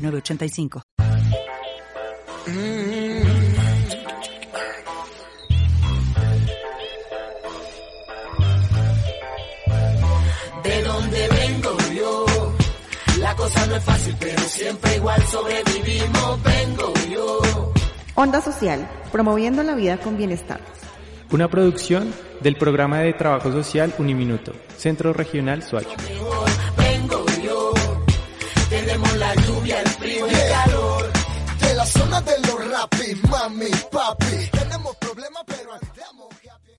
985. De donde vengo yo, la cosa no es fácil, pero siempre igual sobrevivimos, vengo yo. Onda Social, promoviendo la vida con bienestar. Una producción del programa de trabajo social Uniminuto, Centro Regional Suacho. Papi. Tenemos problemas, pero.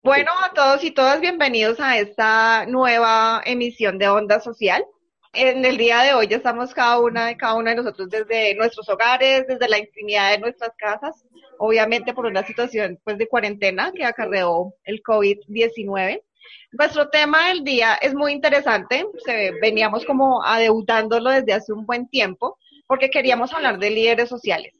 Bueno, a todos y todas, bienvenidos a esta nueva emisión de Onda Social. En el día de hoy ya estamos cada una y cada uno de nosotros desde nuestros hogares, desde la intimidad de nuestras casas, obviamente por una situación pues de cuarentena que acarreó el COVID-19. Nuestro tema del día es muy interesante, se- veníamos como adeudándolo desde hace un buen tiempo, porque queríamos hablar de líderes sociales.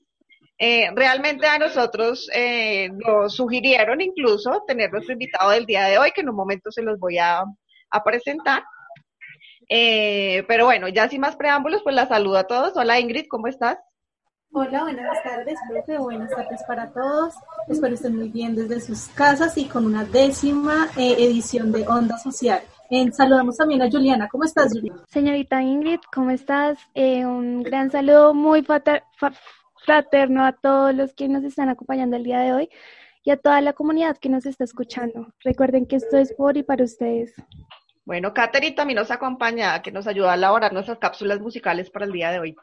Eh, realmente a nosotros eh, nos sugirieron incluso tener nuestro invitado del día de hoy, que en un momento se los voy a, a presentar. Eh, pero bueno, ya sin más preámbulos, pues la saludo a todos. Hola Ingrid, ¿cómo estás? Hola, buenas tardes, profe. Buenas tardes para todos. Espero estén muy bien desde sus casas y con una décima eh, edición de Onda Social. Eh, saludamos también a Juliana. ¿Cómo estás, Juliana? Señorita Ingrid, ¿cómo estás? Eh, un gran saludo muy fata- fa- fraterno a todos los que nos están acompañando el día de hoy y a toda la comunidad que nos está escuchando. Recuerden que esto es por y para ustedes. Bueno, Katherine también nos acompaña, que nos ayuda a elaborar nuestras cápsulas musicales para el día de hoy.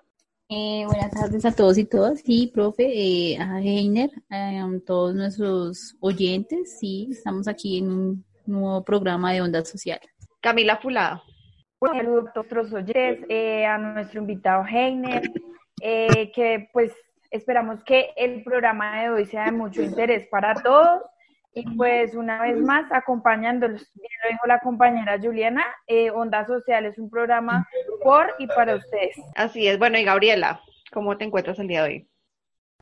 Eh, buenas tardes a todos y todas. Sí, profe, eh, a Heiner, eh, a todos nuestros oyentes. Sí, estamos aquí en un nuevo programa de Onda Social. Camila Fulada. Un saludo a nuestros oyentes, eh, a nuestro invitado Heiner, eh, que pues esperamos que el programa de hoy sea de mucho interés para todos. Y pues una vez más, acompañándolos, bien lo dijo la compañera Juliana, eh, Onda Social es un programa por y para ustedes. Así es. Bueno, y Gabriela, ¿cómo te encuentras el día de hoy?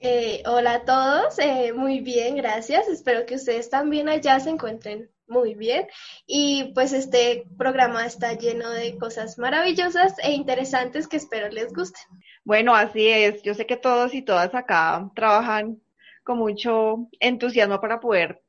Eh, hola a todos, eh, muy bien, gracias. Espero que ustedes también allá se encuentren muy bien. Y pues este programa está lleno de cosas maravillosas e interesantes que espero les guste. Bueno, así es. Yo sé que todos y todas acá trabajan con mucho entusiasmo para poder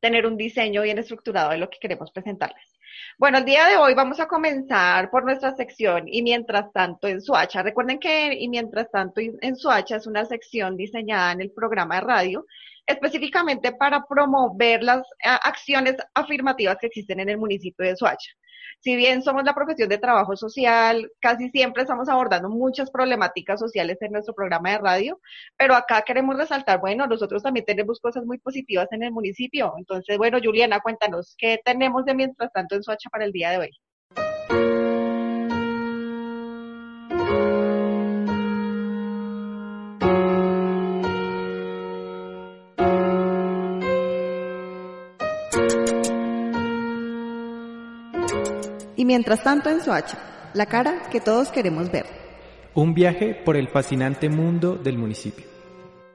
tener un diseño bien estructurado de lo que queremos presentarles. Bueno, el día de hoy vamos a comenzar por nuestra sección y mientras tanto en Suacha. Recuerden que y mientras tanto en Suacha es una sección diseñada en el programa de radio específicamente para promover las acciones afirmativas que existen en el municipio de Soacha. Si bien somos la profesión de trabajo social, casi siempre estamos abordando muchas problemáticas sociales en nuestro programa de radio, pero acá queremos resaltar, bueno, nosotros también tenemos cosas muy positivas en el municipio. Entonces, bueno, Juliana, cuéntanos, ¿qué tenemos de mientras tanto en Soacha para el día de hoy? Y mientras tanto en Soacha, la cara que todos queremos ver. Un viaje por el fascinante mundo del municipio.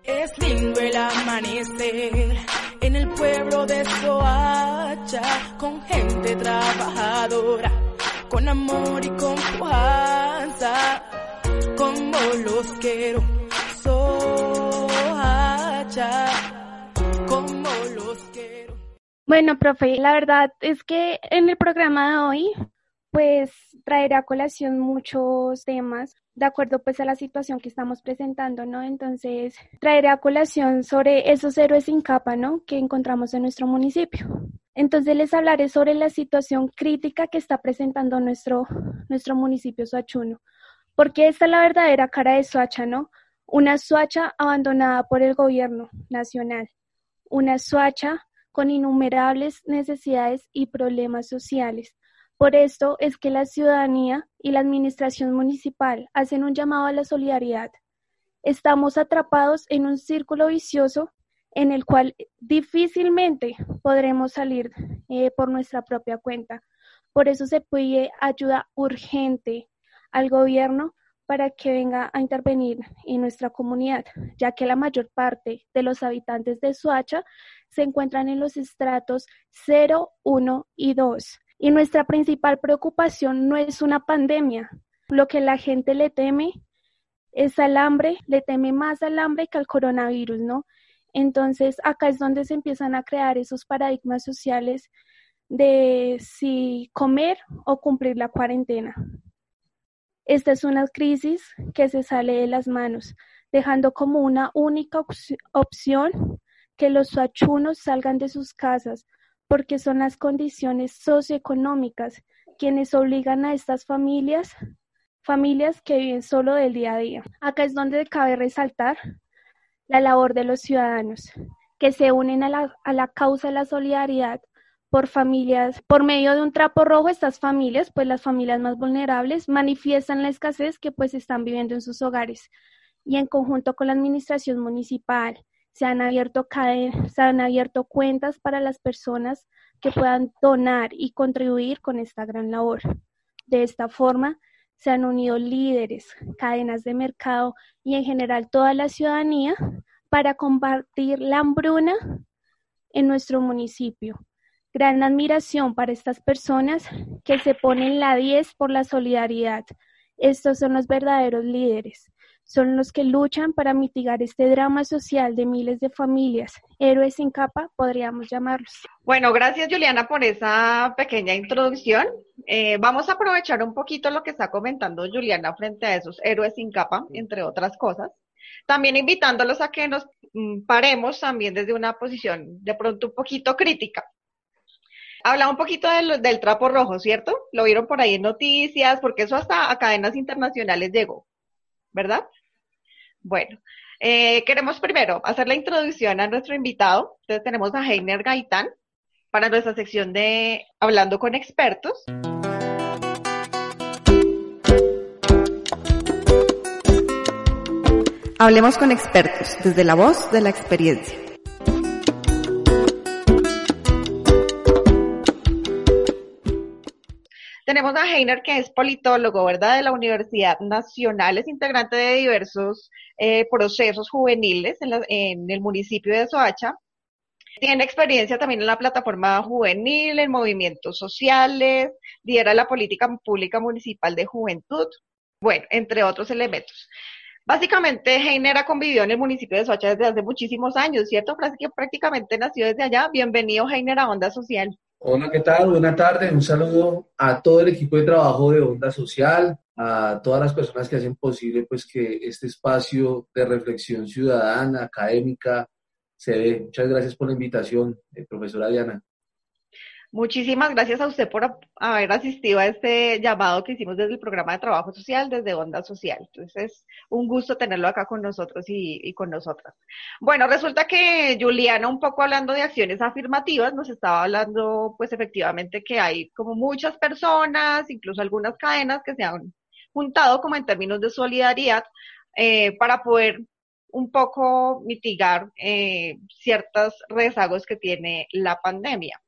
Es lindo el amanecer en el pueblo de Soacha, con gente trabajadora, con amor y confianza, como los quiero. Soacha, como los quiero. Bueno, profe, la verdad es que en el programa de hoy, pues traerá a colación muchos temas de acuerdo pues a la situación que estamos presentando, ¿no? Entonces, traeré a colación sobre esos héroes sin capa, ¿no? Que encontramos en nuestro municipio. Entonces les hablaré sobre la situación crítica que está presentando nuestro, nuestro municipio soachuno. Porque esta es la verdadera cara de Soacha, ¿no? Una Soacha abandonada por el gobierno nacional. Una Soacha con innumerables necesidades y problemas sociales, Por esto es que la ciudadanía y la administración municipal hacen un llamado a la solidaridad. Estamos atrapados en un círculo vicioso en el cual difícilmente podremos salir eh, por nuestra propia cuenta. Por eso se pide ayuda urgente al gobierno para que venga a intervenir en nuestra comunidad, ya que la mayor parte de los habitantes de Suacha se encuentran en los estratos 0, 1 y 2. Y nuestra principal preocupación no es una pandemia. Lo que la gente le teme es al hambre, le teme más al hambre que al coronavirus, ¿no? Entonces, acá es donde se empiezan a crear esos paradigmas sociales de si comer o cumplir la cuarentena. Esta es una crisis que se sale de las manos, dejando como una única opción que los suachunos salgan de sus casas, porque son las condiciones socioeconómicas quienes obligan a estas familias, familias que viven solo del día a día. Acá es donde cabe resaltar la labor de los ciudadanos, que se unen a la, a la causa de la solidaridad por familias, por medio de un trapo rojo, estas familias, pues las familias más vulnerables, manifiestan la escasez que pues están viviendo en sus hogares. Y en conjunto con la administración municipal, se han abierto se han abierto cuentas para las personas que puedan donar y contribuir con esta gran labor. De esta forma, se han unido líderes, cadenas de mercado y en general toda la ciudadanía para combatir la hambruna en nuestro municipio. Gran admiración para estas personas que se ponen la 10 por la solidaridad. Estos son los verdaderos líderes. Son los que luchan para mitigar este drama social de miles de familias. Héroes sin capa, podríamos llamarlos. Bueno, gracias Juliana por esa pequeña introducción. Eh, vamos a aprovechar un poquito lo que está comentando Juliana frente a esos héroes sin capa, entre otras cosas. También invitándolos a que nos mm, paremos también desde una posición de pronto un poquito crítica. Habla un poquito del trapo rojo, ¿cierto? Lo vieron por ahí en noticias, porque eso hasta a cadenas internacionales llegó, ¿verdad? Bueno, eh, queremos primero hacer la introducción a nuestro invitado. Entonces tenemos a Heiner Gaitán para nuestra sección de Hablando con expertos. Hablemos con expertos desde la voz de la experiencia. Tenemos a Heiner, que es politólogo, ¿verdad? De la Universidad Nacional, es integrante de diversos eh, procesos juveniles en, el municipio de Soacha. Tiene experiencia también en la plataforma juvenil, en movimientos sociales, lidera la política pública municipal de juventud, bueno, entre otros elementos. Básicamente, Heiner ha convivido en el municipio de Soacha desde hace muchísimos años, ¿cierto? Prácticamente nació desde allá. Bienvenido, Heiner, a Onda Social. Hola, ¿qué tal? Buenas tardes. Un saludo a todo el equipo de trabajo de Onda Social, a todas las personas que hacen posible pues que este espacio de reflexión ciudadana, académica, se dé. Muchas gracias por la invitación, eh, profesora Diana. Muchísimas gracias a usted por haber asistido a este llamado que hicimos desde el programa de trabajo social, desde Onda Social. Entonces, es un gusto tenerlo acá con nosotros y, con nosotras. Bueno, resulta que Juliana, un poco hablando de acciones afirmativas, nos estaba hablando, pues efectivamente, que hay como muchas personas, incluso algunas cadenas que se han juntado como en términos de solidaridad eh, para poder un poco mitigar eh, ciertos rezagos que tiene la pandemia.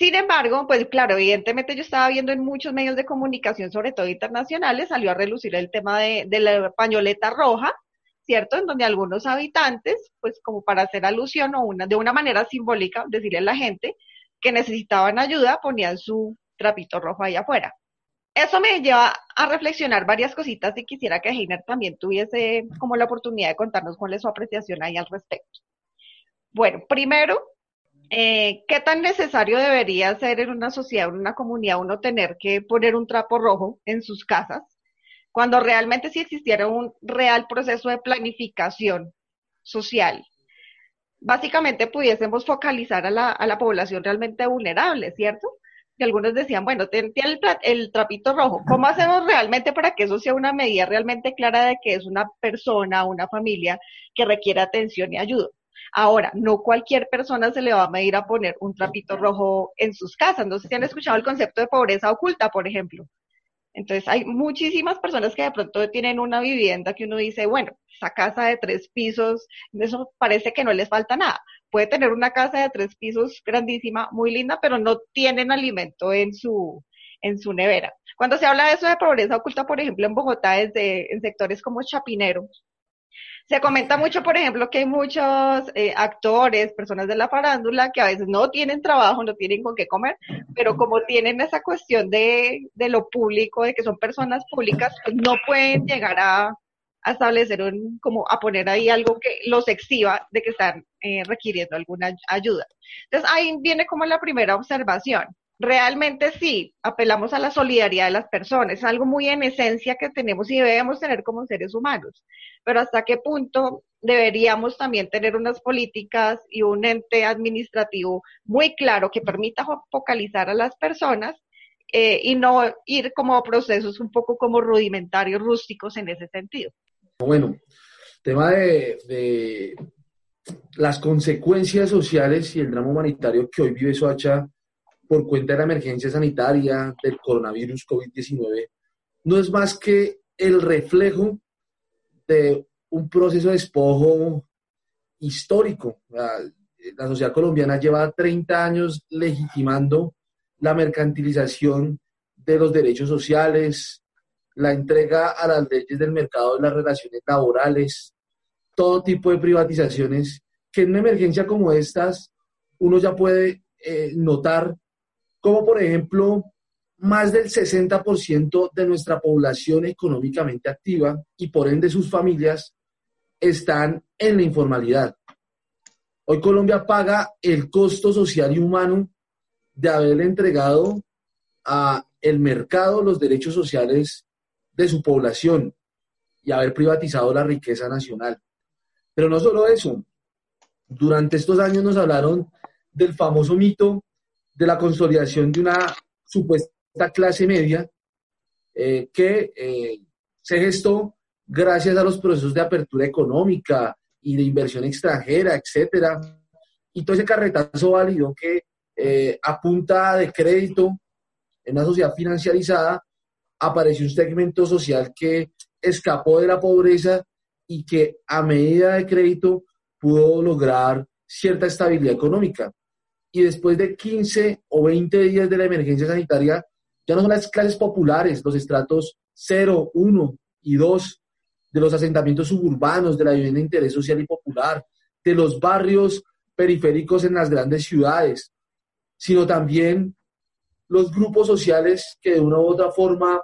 Sin embargo, pues claro, evidentemente yo estaba viendo en muchos medios de comunicación, sobre todo internacionales, salió a relucir el tema de, la pañoleta roja, ¿cierto? En donde algunos habitantes, pues como para hacer alusión o una, de una manera simbólica, decirle a la gente que necesitaban ayuda, ponían su trapito rojo ahí afuera. Eso me lleva a reflexionar varias cositas y quisiera que Heiner también tuviese como la oportunidad de contarnos cuál es su apreciación ahí al respecto. Bueno, primero, eh, ¿qué tan necesario debería ser en una sociedad, en una comunidad, uno tener que poner un trapo rojo en sus casas, cuando realmente si existiera un real proceso de planificación social, básicamente pudiésemos focalizar a la, población realmente vulnerable, ¿cierto? Que algunos decían, bueno, tiene el, el trapito rojo, ¿cómo hacemos realmente para que eso sea una medida realmente clara de que es una persona, una familia que requiere atención y ayuda? Ahora, no cualquier persona se le va a medir a poner un trapito rojo en sus casas. No sé si han escuchado el concepto de pobreza oculta, por ejemplo. Entonces, hay muchísimas personas que de pronto tienen una vivienda que uno dice, bueno, esa casa de tres pisos, eso parece que no les falta nada. Puede tener una casa de tres pisos grandísima, muy linda, pero no tienen alimento en su, en su nevera. Cuando se habla de eso de pobreza oculta, por ejemplo, en Bogotá, desde en sectores como Chapinero, se comenta mucho, por ejemplo, que hay muchos eh, actores, personas de la farándula que a veces no tienen trabajo, no tienen con qué comer, pero como tienen esa cuestión de, de lo público, de que son personas públicas, pues no pueden llegar a, a establecer un, como a poner ahí algo que los exhiba de que están eh, requiriendo alguna ayuda. Entonces ahí viene como la primera observación realmente sí, apelamos a la solidaridad de las personas, algo muy en esencia que tenemos y debemos tener como seres humanos, pero hasta qué punto deberíamos también tener unas políticas y un ente administrativo muy claro que permita focalizar a las personas eh, y no ir como procesos un poco como rudimentarios, rústicos en ese sentido. Bueno, tema de las consecuencias sociales y el drama humanitario que hoy vive Soacha por cuenta de la emergencia sanitaria del coronavirus COVID-19 no es más que el reflejo de un proceso de despojo histórico. La, la sociedad colombiana lleva 30 años legitimando la mercantilización de los derechos sociales, la entrega a las leyes del mercado de las relaciones laborales, todo tipo de privatizaciones que en una emergencia como estas uno ya puede eh, notar como por ejemplo más del 60% de nuestra población económicamente activa y por ende sus familias están en la informalidad. Hoy Colombia paga el costo social y humano de haberle entregado a el mercado los derechos sociales de su población y haber privatizado la riqueza nacional. Pero no solo eso, durante estos años nos hablaron del famoso mito de la consolidación de una supuesta clase media eh, que eh, se gestó gracias a los procesos de apertura económica y de inversión extranjera, etcétera. Y todo ese carretazo válido que eh, a de crédito en una sociedad financiarizada apareció un segmento social que escapó de la pobreza y que a medida de crédito pudo lograr cierta estabilidad económica y después de 15 o 20 días de la emergencia sanitaria, ya no son las clases populares, los estratos 0, 1 y 2 de los asentamientos suburbanos, de la vivienda de interés social y popular, de los barrios periféricos en las grandes ciudades, sino también los grupos sociales que de una u otra forma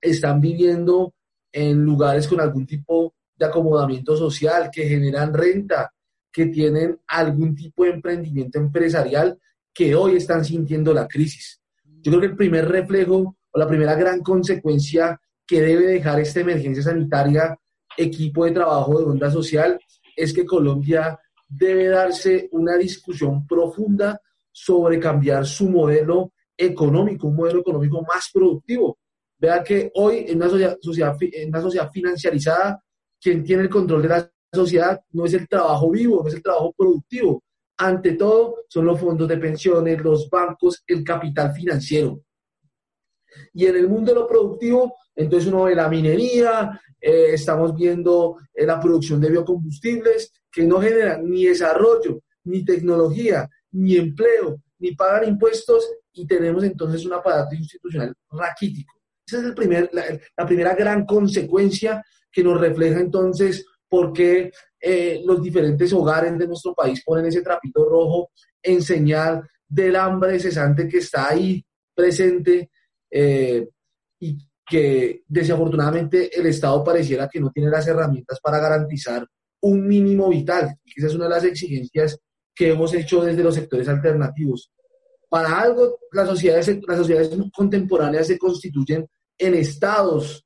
están viviendo en lugares con algún tipo de acomodamiento social, que generan renta, que tienen algún tipo de emprendimiento empresarial que hoy están sintiendo la crisis. Yo creo que el primer reflejo o la primera gran consecuencia que debe dejar esta emergencia sanitaria, equipo de trabajo de onda social, es que Colombia debe darse una discusión profunda sobre cambiar su modelo económico, un modelo económico más productivo. Vea que hoy en una sociedad, sociedad financiarizada, quien tiene el control de la sociedad no es el trabajo vivo, no es el trabajo productivo. Ante todo, son los fondos de pensiones, los bancos, el capital financiero. Y en el mundo de lo productivo, entonces uno ve la minería, eh, estamos viendo eh, la producción de biocombustibles que no generan ni desarrollo, ni tecnología, ni empleo, ni pagan impuestos y tenemos entonces un aparato institucional raquítico. Esa es el primer, la primera gran consecuencia que nos refleja entonces por qué eh, los diferentes hogares de nuestro país ponen ese trapito rojo en señal del hambre cesante que está ahí presente eh, y que desafortunadamente el Estado pareciera que no tiene las herramientas para garantizar un mínimo vital. Y esa es una de las exigencias que hemos hecho desde los sectores alternativos. Para algo, las sociedades, las sociedades contemporáneas se constituyen en estados,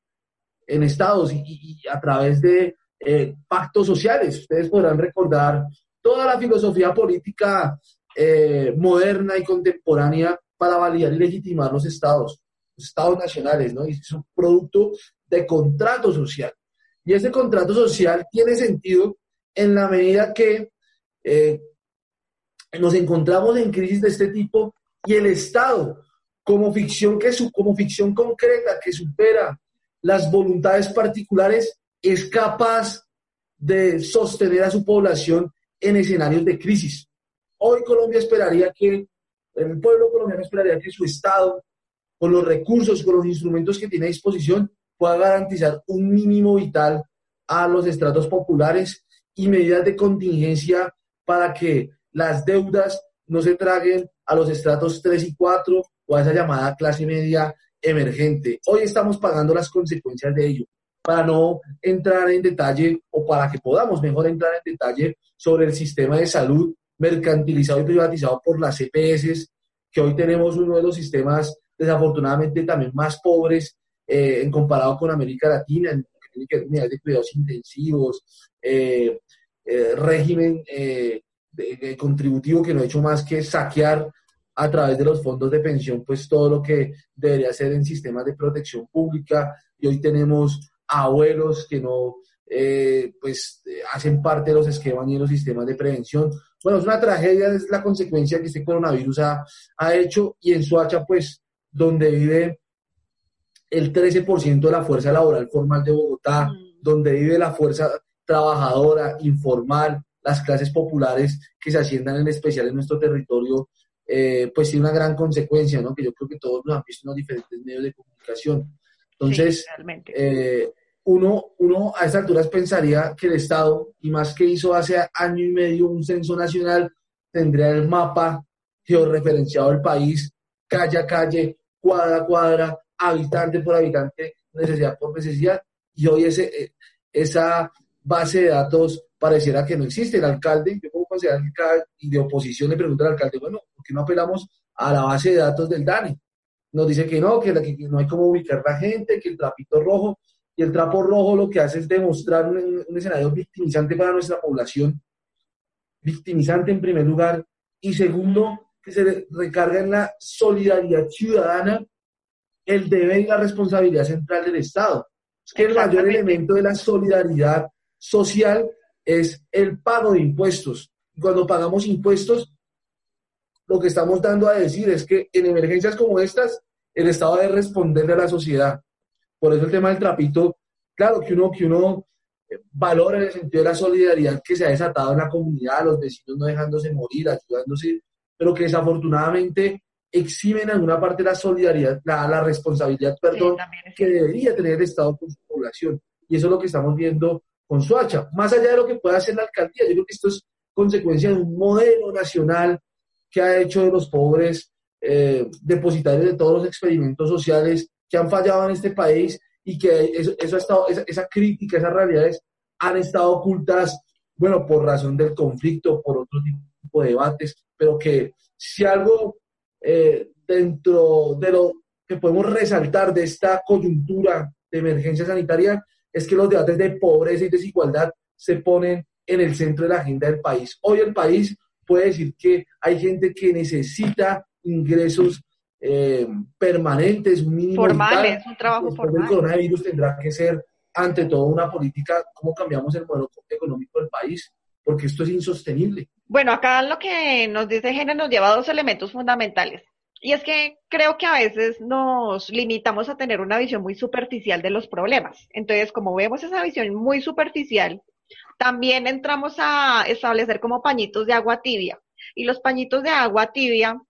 en estados y a través de eh, pactos sociales. Ustedes podrán recordar toda la filosofía política eh, moderna y contemporánea para validar y legitimar los estados, los estados nacionales, ¿no? Y es un producto de contrato social. Y ese contrato social tiene sentido en la medida que eh, nos encontramos en crisis de este tipo y el Estado, como ficción, que su, como ficción concreta que supera las voluntades particulares, es capaz de sostener a su población en escenarios de crisis. Hoy Colombia esperaría que, el pueblo colombiano esperaría que su Estado, con los recursos, con los instrumentos que tiene a disposición, pueda garantizar un mínimo vital a los estratos populares y medidas de contingencia para que las deudas no se traguen a los estratos 3 y 4 o a esa llamada clase media emergente. Hoy estamos pagando las consecuencias de ello. Para no entrar en detalle o para que podamos mejor entrar en detalle sobre el sistema de salud mercantilizado y privatizado por las EPS, que hoy tenemos uno de los sistemas desafortunadamente también más pobres eh, en comparado con América Latina, en ver de cuidados intensivos, eh, eh, régimen contributivo que no ha hecho más que saquear a través de los fondos de pensión, pues todo lo que debería ser en sistemas de protección pública. Y hoy tenemos abuelos que no, eh, pues, hacen parte de los esquemas ni de los sistemas de prevención. Bueno, es una tragedia, es la consecuencia que este coronavirus ha, ha hecho. Y en Soacha, pues, donde vive el 13% de la fuerza laboral formal de Bogotá, mm. donde vive la fuerza trabajadora, informal, las clases populares que se asciendan en especial en nuestro territorio, eh, pues tiene una gran consecuencia, ¿no? Que yo creo que todos nos han visto en los diferentes medios de comunicación. Entonces, eh, uno, uno a estas alturas pensaría que el Estado, y más que hizo hace año y medio un censo nacional, tendría el mapa georreferenciado del país, calle a calle, cuadra a cuadra, habitante por habitante, necesidad por necesidad, y hoy ese, eh, esa base de datos pareciera que no existe. El alcalde, yo como alcalde y de oposición le pregunto al alcalde, bueno, ¿por qué no apelamos a la base de datos del DANE? Nos dice que no, que, no hay cómo ubicar la gente, que el trapito rojo, y el trapo rojo lo que hace es demostrar un, escenario victimizante para nuestra población, victimizante en primer lugar, y segundo, que se recarga en la solidaridad ciudadana el deber y la responsabilidad central del Estado. Es que el mayor elemento de la solidaridad social es el pago de impuestos. Cuando pagamos impuestos, lo que estamos dando a decir es que en emergencias como estas, el Estado debe responderle a la sociedad. Por eso el tema del trapito, claro que uno, que uno eh, valora en el sentido de la solidaridad que se ha desatado en la comunidad, los vecinos no dejándose morir, ayudándose, pero que desafortunadamente exime en alguna parte la solidaridad, la, responsabilidad, perdón, que debería tener el Estado con su población. Y eso es lo que estamos viendo con Soacha. Más allá de lo que pueda hacer la alcaldía, yo creo que esto es consecuencia de un modelo nacional que ha hecho de los pobres eh, depositarios de todos los experimentos sociales que han fallado en este país y que eso, ha estado, esa, crítica, esas realidades han estado ocultas, bueno, por razón del conflicto, por otro tipo de debates, pero que si algo eh, dentro de lo que podemos resaltar de esta coyuntura de emergencia sanitaria es que los debates de pobreza y desigualdad se ponen en el centro de la agenda del país. Hoy el país puede decir que hay gente que necesita ingresos eh, permanentes, un mínimo formales, un trabajo formal. El coronavirus tendrá que ser ante todo una política, cómo cambiamos el modelo económico del país, porque esto es insostenible. Bueno, acá lo que nos dice Gene nos lleva a dos elementos fundamentales. Y es que creo que a veces nos limitamos a tener una visión muy superficial de los problemas. Entonces, como vemos esa visión muy superficial, también entramos a establecer como pañitos de agua tibia. Y los pañitos de agua tibia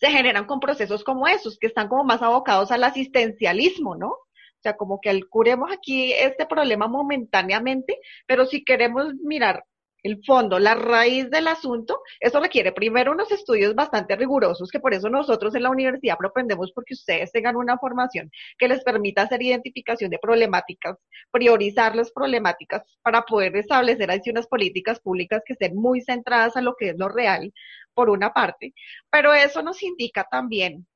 se generan con procesos como esos, que están como más abocados al asistencialismo, ¿no? O sea, como que curemos aquí este problema momentáneamente, pero si queremos mirar el fondo, la raíz del asunto, eso requiere primero unos estudios bastante rigurosos, que por eso nosotros en la universidad propendemos porque ustedes tengan una formación que les permita hacer identificación de problemáticas, priorizar las problemáticas para poder establecer así unas políticas públicas que estén muy centradas a lo que es lo real, por una parte, pero eso nos indica también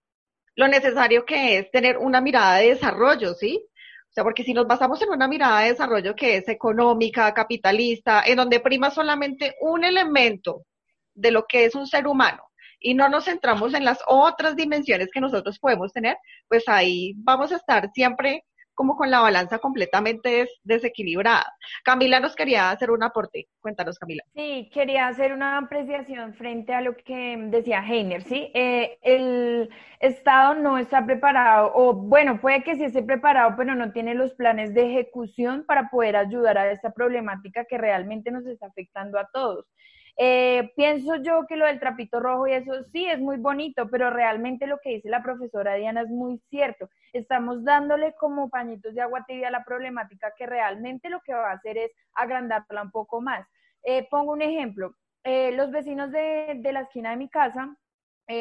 lo necesario que es tener una mirada de desarrollo, ¿sí? O sea, porque si nos basamos en una mirada de desarrollo que es económica, capitalista, en donde prima solamente un elemento de lo que es un ser humano y no nos centramos en las otras dimensiones que nosotros podemos tener, pues ahí vamos a estar siempre como con la balanza completamente des- desequilibrada. Camila nos quería hacer un aporte. Cuéntanos, Camila. Sí, quería hacer una apreciación frente a lo que decía Heiner, ¿sí? Eh, el Estado no está preparado, o bueno, puede que sí esté preparado, pero no tiene los planes de ejecución para poder ayudar a esta problemática que realmente nos está afectando a todos. Eh, pienso yo que lo del trapito rojo y eso sí es muy bonito, pero realmente lo que dice la profesora Diana es muy cierto. Estamos dándole como pañitos de agua tibia a la problemática que realmente lo que va a hacer es agrandarla un poco más. Eh, pongo un ejemplo. Eh, los vecinos de, de, la esquina de mi casa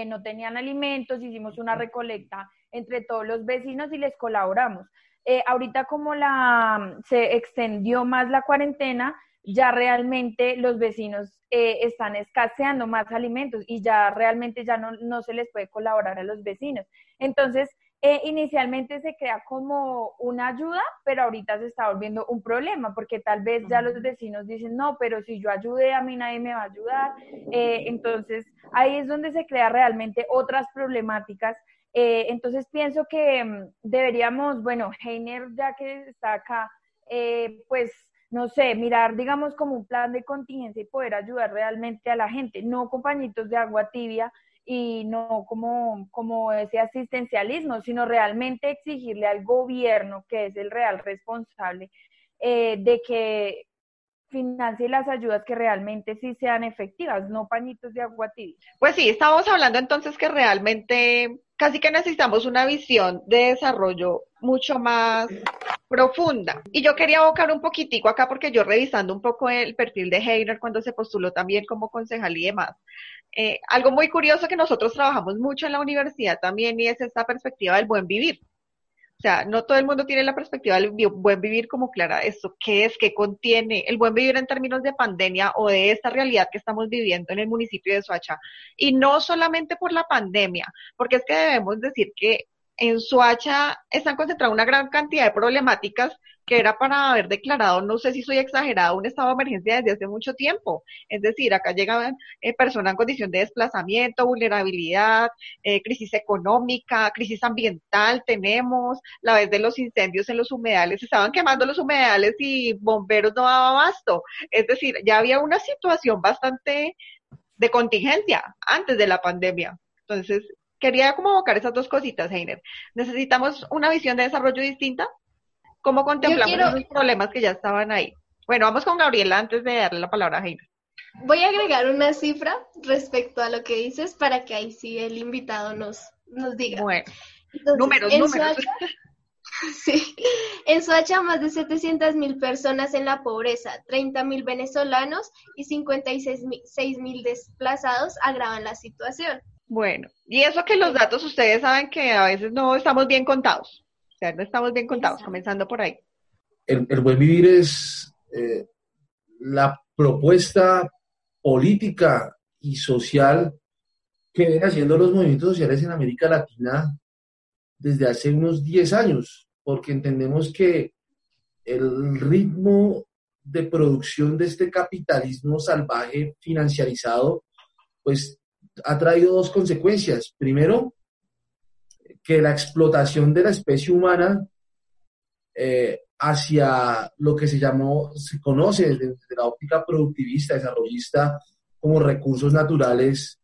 no tenían alimentos, hicimos una recolecta entre todos los vecinos y les colaboramos. Ahorita como la se extendió más la cuarentena, ya realmente los vecinos eh, están escaseando más alimentos y ya realmente ya no, no se les puede colaborar a los vecinos. Entonces, eh, inicialmente se crea como una ayuda, pero ahorita se está volviendo un problema, porque tal vez ya los vecinos dicen, no, pero si yo ayudé, a mí nadie me va a ayudar. Eh, entonces, ahí es donde se crea realmente otras problemáticas. Eh, entonces, pienso que mm, deberíamos, bueno, Heiner, ya que está acá, pues no sé, mirar, digamos, como un plan de contingencia y poder ayudar realmente a la gente, no compañitos de agua tibia y no como, como ese asistencialismo, sino realmente exigirle al gobierno, que es el real responsable, eh, de que financie las ayudas que realmente sí sean efectivas, no pañitos de agua tibia. Pues sí, estábamos hablando entonces que realmente casi que necesitamos una visión de desarrollo mucho más profunda. Y yo quería abocar un poquitico acá porque yo revisando un poco el perfil de Heiner cuando se postuló también como concejal y demás, eh, algo muy curioso que nosotros trabajamos mucho en la universidad también y es esta perspectiva del buen vivir. O sea, no todo el mundo tiene la perspectiva del buen vivir como clara. ¿Esto qué es? ¿Qué contiene el buen vivir en términos de pandemia o de esta realidad que estamos viviendo en el municipio de Soacha? Y no solamente por la pandemia, porque es que debemos decir que en Soacha están concentradas una gran cantidad de problemáticas que era para haber declarado, no sé si soy exagerada, un estado de emergencia desde hace mucho tiempo. Es decir, acá llegaban eh, personas en condición de desplazamiento, vulnerabilidad, eh, crisis económica, crisis ambiental tenemos, la vez de los incendios en los humedales, estaban quemando los humedales y bomberos no daban abasto. Es decir, ya había una situación bastante de contingencia antes de la pandemia. Entonces, quería como abocar esas dos cositas, Heiner. Necesitamos una visión de desarrollo distinta. ¿Cómo contemplamos quiero... esos problemas que ya estaban ahí? Bueno, vamos con Gabriela antes de darle la palabra a Heiner. Voy a agregar una cifra respecto a lo que dices para que ahí sí el invitado nos, nos diga. Bueno, Entonces, números, números. Soacha, sí, en Soacha más de 700 mil personas en la pobreza, 30 mil venezolanos y 56 mil desplazados agravan la situación. Bueno, y eso que los datos ustedes saben que a veces no estamos bien contados. O sea, no estamos bien contados, Exacto. comenzando por ahí. El, el buen vivir es eh, la propuesta política y social que vienen haciendo los movimientos sociales en América Latina desde hace unos 10 años, porque entendemos que el ritmo de producción de este capitalismo salvaje financiarizado, pues ha traído dos consecuencias. Primero, que la explotación de la especie humana eh, hacia lo que se llamó, se conoce desde, desde, la óptica productivista, desarrollista, como recursos naturales,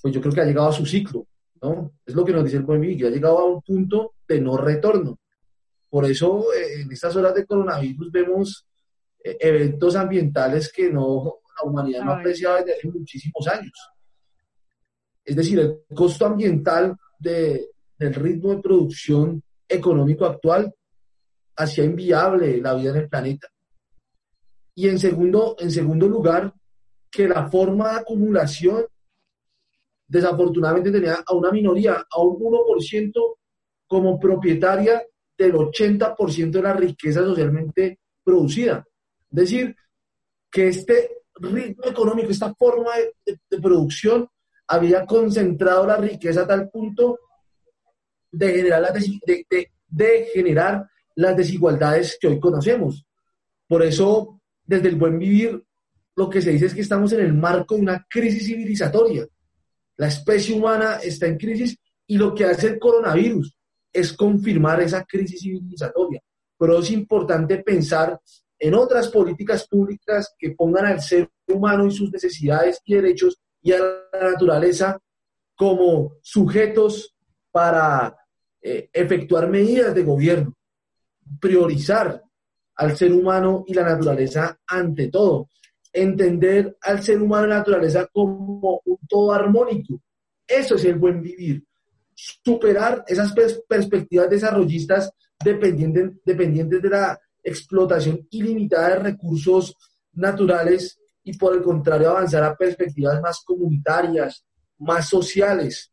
pues yo creo que ha llegado a su ciclo, ¿no? Es lo que nos dice el buen vivir, ha llegado a un punto de no retorno. Por eso, eh, en estas horas de coronavirus vemos eh, eventos ambientales que no, la humanidad no ha apreciado desde hace muchísimos años. Es decir, el costo ambiental de, del ritmo de producción económico actual hacía inviable la vida en el planeta. Y en segundo, en segundo lugar, que la forma de acumulación desafortunadamente tenía a una minoría, a un 1% como propietaria del 80% de la riqueza socialmente producida. Es decir, que este ritmo económico, esta forma de, de, de producción había concentrado la riqueza a tal punto de generar, las de, generar las desigualdades que hoy conocemos. Por eso, desde el buen vivir, lo que se dice es que estamos en el marco de una crisis civilizatoria. La especie humana está en crisis y lo que hace el coronavirus es confirmar esa crisis civilizatoria. Pero es importante pensar en otras políticas públicas que pongan al ser humano y sus necesidades y derechos y a la naturaleza como sujetos para eh, efectuar medidas de gobierno, priorizar al ser humano y la naturaleza ante todo, entender al ser humano y la naturaleza como un todo armónico. Eso es el buen vivir. Superar esas perspectivas desarrollistas dependientes, dependientes de la explotación ilimitada de recursos naturales y por el contrario avanzar a perspectivas más comunitarias, más sociales,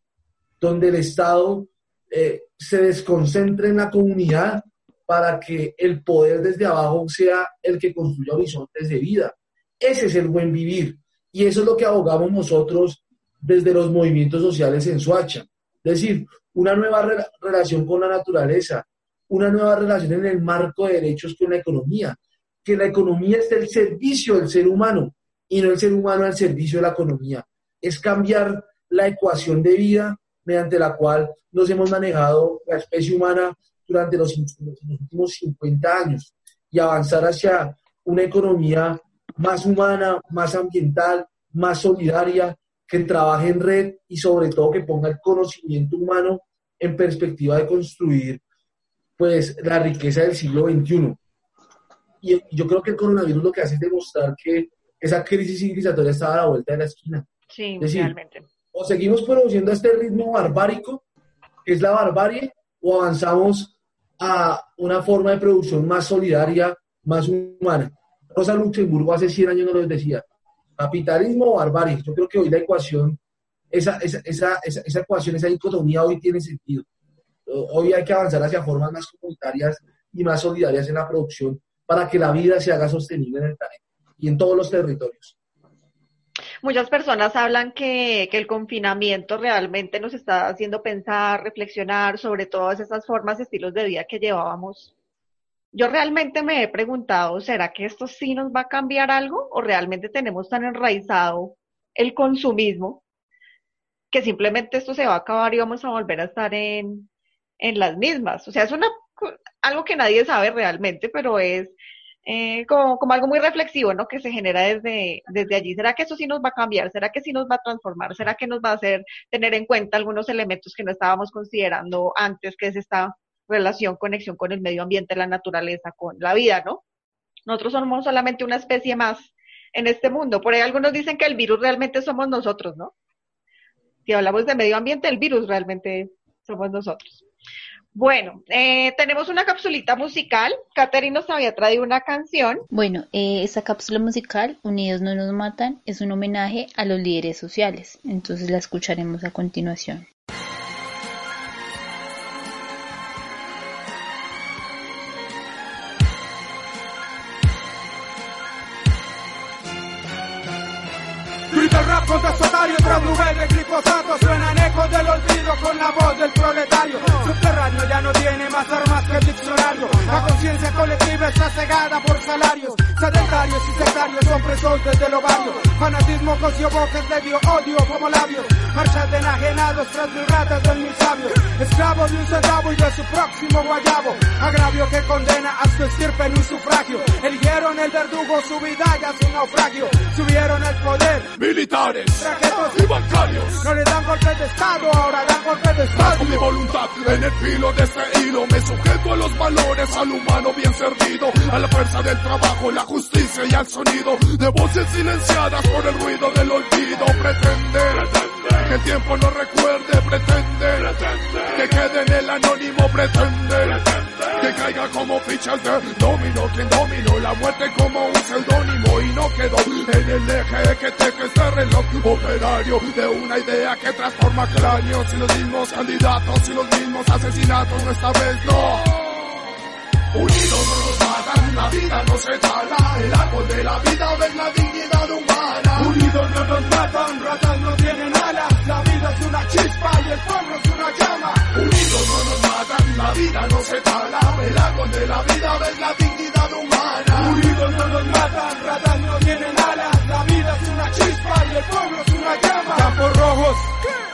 donde el Estado eh, se desconcentre en la comunidad para que el poder desde abajo sea el que construya horizontes de vida. Ese es el buen vivir y eso es lo que abogamos nosotros desde los movimientos sociales en Suacha. Es decir, una nueva relación con la naturaleza, una nueva relación en el marco de derechos con la economía, que la economía esté al servicio del ser humano y no el ser humano al servicio de la economía. Es cambiar la ecuación de vida mediante la cual nos hemos manejado la especie humana durante los, los últimos 50 años y avanzar hacia una economía más humana, más ambiental, más solidaria, que trabaje en red y sobre todo que ponga el conocimiento humano en perspectiva de construir pues la riqueza del siglo XXI. Y yo creo que el coronavirus lo que hace es demostrar que esa crisis civilizatoria estaba a la vuelta de la esquina. Sí, realmente. Seguimos produciendo a este ritmo barbárico, que es la barbarie, o avanzamos a una forma de producción más solidaria, más humana. Rosa Luxemburgo hace 100 años nos decía, capitalismo o barbarie. Yo creo que hoy la ecuación, esa, esa, esa, esa ecuación, esa dicotomía hoy tiene sentido. Hoy hay que avanzar hacia formas más comunitarias y más solidarias en la producción para que la vida se haga sostenible en el planeta y en todos los territorios. Muchas personas hablan que, que, el confinamiento realmente nos está haciendo pensar, reflexionar sobre todas esas formas, estilos de vida que llevábamos. Yo realmente me he preguntado, ¿será que esto sí nos va a cambiar algo o realmente tenemos tan enraizado el consumismo que simplemente esto se va a acabar y vamos a volver a estar en, en las mismas. O sea, es una, algo que nadie sabe realmente, pero es eh, como, como, algo muy reflexivo, ¿no? Que se genera desde, desde allí. ¿Será que eso sí nos va a cambiar? ¿Será que sí nos va a transformar? ¿Será que nos va a hacer tener en cuenta algunos elementos que no estábamos considerando antes, que es esta relación, conexión con el medio ambiente, la naturaleza, con la vida, ¿no? Nosotros somos solamente una especie más en este mundo. Por ahí algunos dicen que el virus realmente somos nosotros, ¿no? Si hablamos de medio ambiente, el virus realmente somos nosotros. Bueno, eh, tenemos una capsulita musical. Katherine nos había traído una canción. Bueno, eh, esta cápsula musical, Unidos no nos matan, es un homenaje a los líderes sociales. Entonces la escucharemos a continuación. Contra sotario, tras de glifosato Suenan ecos del olvido con la voz del proletario. Subterráneo ya no tiene más armas que el diccionario. La conciencia colectiva está cegada por salarios. Sedentarios y sectarios son presos desde el ovario Fanatismo coció bocas le dio odio como labios. Marchas de enajenados tras mil ratas del mis sabios. Esclavo de un centavo y de su próximo guayabo. Agravio que condena a su estirpe en un sufragio. Eligieron el verdugo su vida y a su naufragio. Subieron el poder militares, y bancarios. No le dan golpes de estado, ahora dan golpes de estado. Con mi voluntad en el filo de este hilo me sujeto a los valores, al humano bien servido, a la fuerza del trabajo, la justicia y al sonido de voces silenciadas por el ruido del olvido. Pretender que el tiempo no recuerde, pretender que quede en el anónimo, pretender que caiga como fichas de domino, quien dominó la muerte como un seudónimo y no quedó en el eje que te que este reloj operario de una idea que transforma cráneos y los mismos candidatos y los mismos asesinatos, esta vez no. Unidos no nos matan, la vida no se tala, el árbol de la vida ves la dignidad humana. Unidos no nos matan, ratas no tienen alas, la vida es una chispa y el pueblo es una llama. Unidos no nos matan, la vida no se tala, el de la vida ves la dignidad humana. Unidos no nos matan, ratas no tienen alas, la vida es una chispa y el pueblo es una llama. Campos rojos,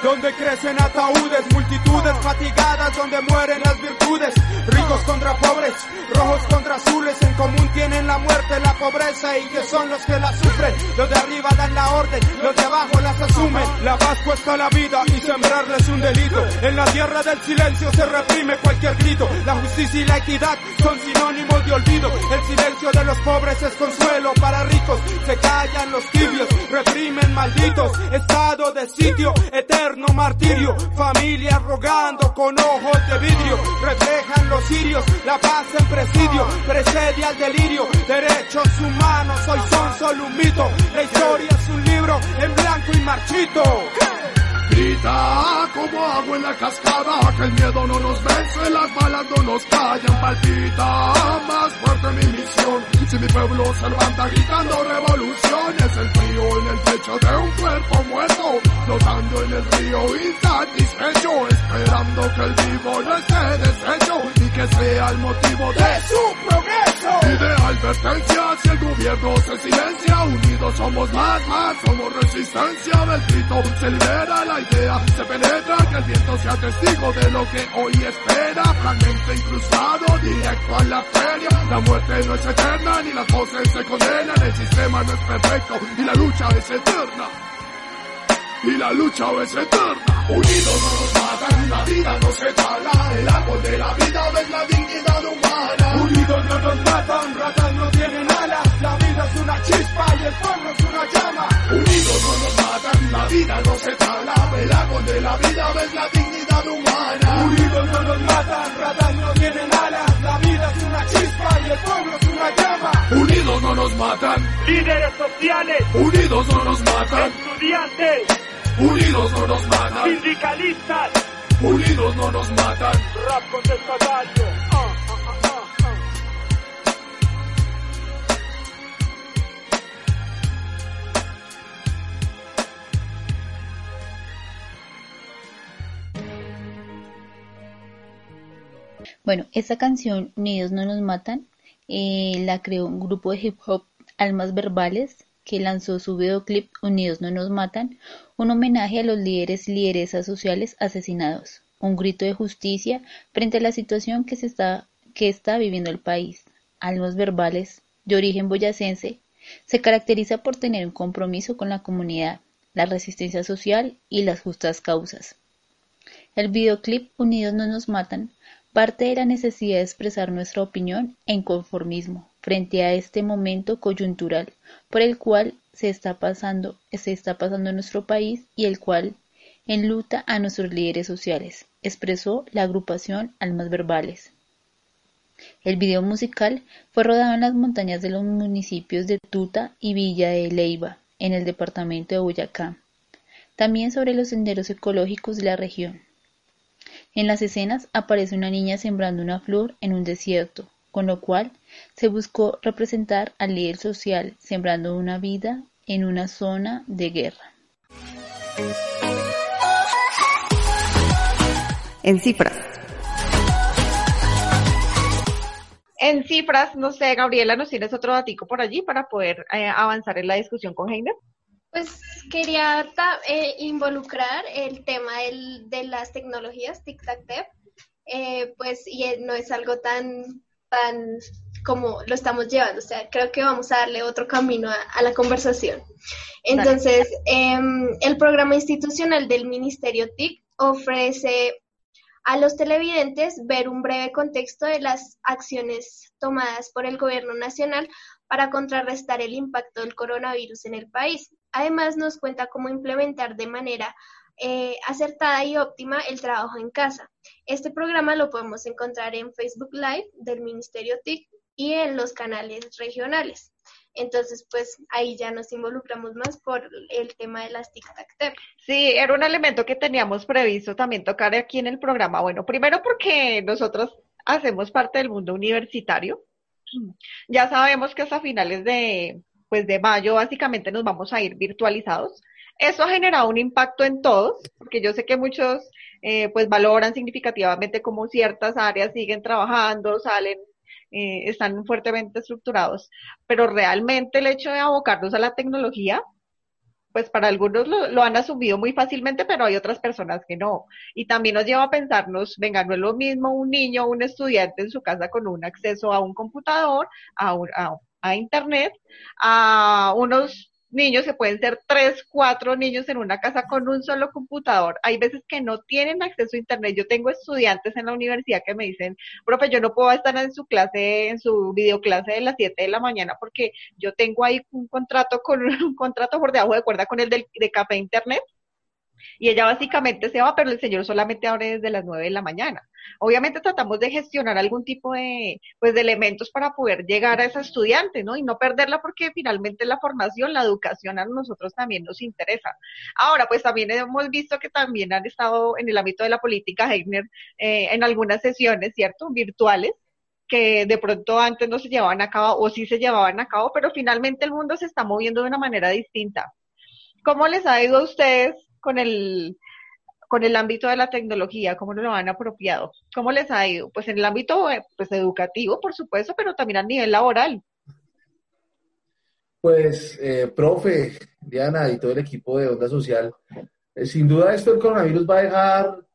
donde crecen ataúdes, multitud multitudes fatigadas donde mueren las virtudes. Ricos contra pobres, rojos contra azules, en común tienen la muerte, la pobreza y que son los que la sufren. Los de arriba dan la orden, los de abajo las asumen. La paz cuesta la vida y sembrarles un delito. En la tierra del silencio se reprime cualquier grito. La justicia y la equidad son sinónimos de olvido. El silencio de los pobres es consuelo para ricos. Se callan los tibios, reprimen malditos. Estado de sitio, eterno martirio. Familia rogando con ojos de vidrio. Reflejan los sirios, la paz en presidio. Precede al delirio. Derechos humanos hoy son solo un mito. La historia es un libro en blanco y marchito. Grita como agua en la cascada, que el miedo no nos vence, las balas no nos callan, palpita más fuerte mi misión. Si mi pueblo se levanta gritando revolución, es el frío en el pecho de un cuerpo muerto, flotando en el río insatisfecho, esperando que el vivo no esté deshecho y que sea el motivo de su progreso. Y de advertencia si el gobierno se silencia, unidos somos más, más, somos resistencia del grito, se libera la idea, se penetra que el viento sea testigo de lo que hoy espera, fragmento incrustado, directo a la feria, la muerte no es eterna, ni las voces se condenan, el sistema no es perfecto, y la lucha es eterna. Y la lucha es eterna. Unidos no nos matan, la vida no se para, el árbol de la vida ves la dignidad humana. Unidos no nos matan, ratas no tienen alas, la vida es una chispa y el pueblo es una llama. Unidos no nos matan, la vida no se el árbol de la vida ves la dignidad humana. Unidos no nos matan, ratas no tienen alas, la vida es una chispa y el pueblo es una llama. Unidos no nos matan, Líderes sociales, unidos no nos matan, estudiantes, unidos no nos matan, sindicalistas, unidos no nos matan. rap contestatario. Bueno, esta canción, Unidos no nos matan, eh, la creó un grupo de hip hop Almas Verbales que lanzó su videoclip Unidos no nos matan, un homenaje a los líderes y lideresas sociales asesinados, un grito de justicia frente a la situación que, se está, que está viviendo el país. Almas Verbales, de origen boyacense, se caracteriza por tener un compromiso con la comunidad, la resistencia social y las justas causas. El videoclip Unidos no nos matan parte de la necesidad de expresar nuestra opinión e inconformismo frente a este momento coyuntural por el cual se está pasando, se está pasando en nuestro país y el cual enluta a nuestros líderes sociales, expresó la agrupación Almas Verbales. El video musical fue rodado en las montañas de los municipios de Tuta y Villa de Leiva, en el departamento de Boyacá, también sobre los senderos ecológicos de la región. En las escenas aparece una niña sembrando una flor en un desierto, con lo cual se buscó representar al líder social sembrando una vida en una zona de guerra. En cifras. En cifras, no sé, Gabriela, ¿nos tienes otro datico por allí para poder eh, avanzar en la discusión con Heiner? Pues quería eh, involucrar el tema del- de las tecnologías TIC-TAC-TEP, eh, pues y eh, no es algo tan, tan como lo estamos llevando, o sea, creo que vamos a darle otro camino a, a la conversación. Entonces, em, el programa institucional del Ministerio TIC ofrece a los televidentes ver un breve contexto de las acciones tomadas por el gobierno nacional para contrarrestar el impacto del coronavirus en el país. Además, nos cuenta cómo implementar de manera eh, acertada y óptima el trabajo en casa. Este programa lo podemos encontrar en Facebook Live del Ministerio TIC y en los canales regionales. Entonces, pues ahí ya nos involucramos más por el tema de las tic-tac-tep. Sí, era un elemento que teníamos previsto también tocar aquí en el programa. Bueno, primero porque nosotros hacemos parte del mundo universitario. Ya sabemos que hasta finales de, pues de mayo básicamente nos vamos a ir virtualizados. Eso ha generado un impacto en todos, porque yo sé que muchos eh, pues valoran significativamente cómo ciertas áreas siguen trabajando, salen, eh, están fuertemente estructurados, pero realmente el hecho de abocarnos a la tecnología pues para algunos lo, lo, han asumido muy fácilmente, pero hay otras personas que no. Y también nos lleva a pensarnos, venga, no es lo mismo un niño, un estudiante en su casa con un acceso a un computador, a, un, a, a Internet, a unos niños, que pueden ser tres, cuatro niños en una casa con un solo computador. Hay veces que no tienen acceso a Internet. Yo tengo estudiantes en la universidad que me dicen, profe, yo no puedo estar en su clase, en su videoclase de las 7 de la mañana porque yo tengo ahí un contrato con un contrato por debajo de cuerda con el del, de café Internet y ella básicamente se va, pero el señor solamente abre desde las 9 de la mañana. Obviamente tratamos de gestionar algún tipo de, pues, de elementos para poder llegar a esa estudiante, ¿no? Y no perderla porque finalmente la formación, la educación a nosotros también nos interesa. Ahora, pues también hemos visto que también han estado en el ámbito de la política Heigner eh, en algunas sesiones, ¿cierto? Virtuales que de pronto antes no se llevaban a cabo o sí se llevaban a cabo, pero finalmente el mundo se está moviendo de una manera distinta. ¿Cómo les ha ido a ustedes con el, con el ámbito de la tecnología, cómo lo han apropiado, cómo les ha ido, pues en el ámbito eh, pues educativo, por supuesto, pero también a nivel laboral. Pues, eh, profe, Diana y todo el equipo de Onda Social, eh, sin duda esto el coronavirus va a dejar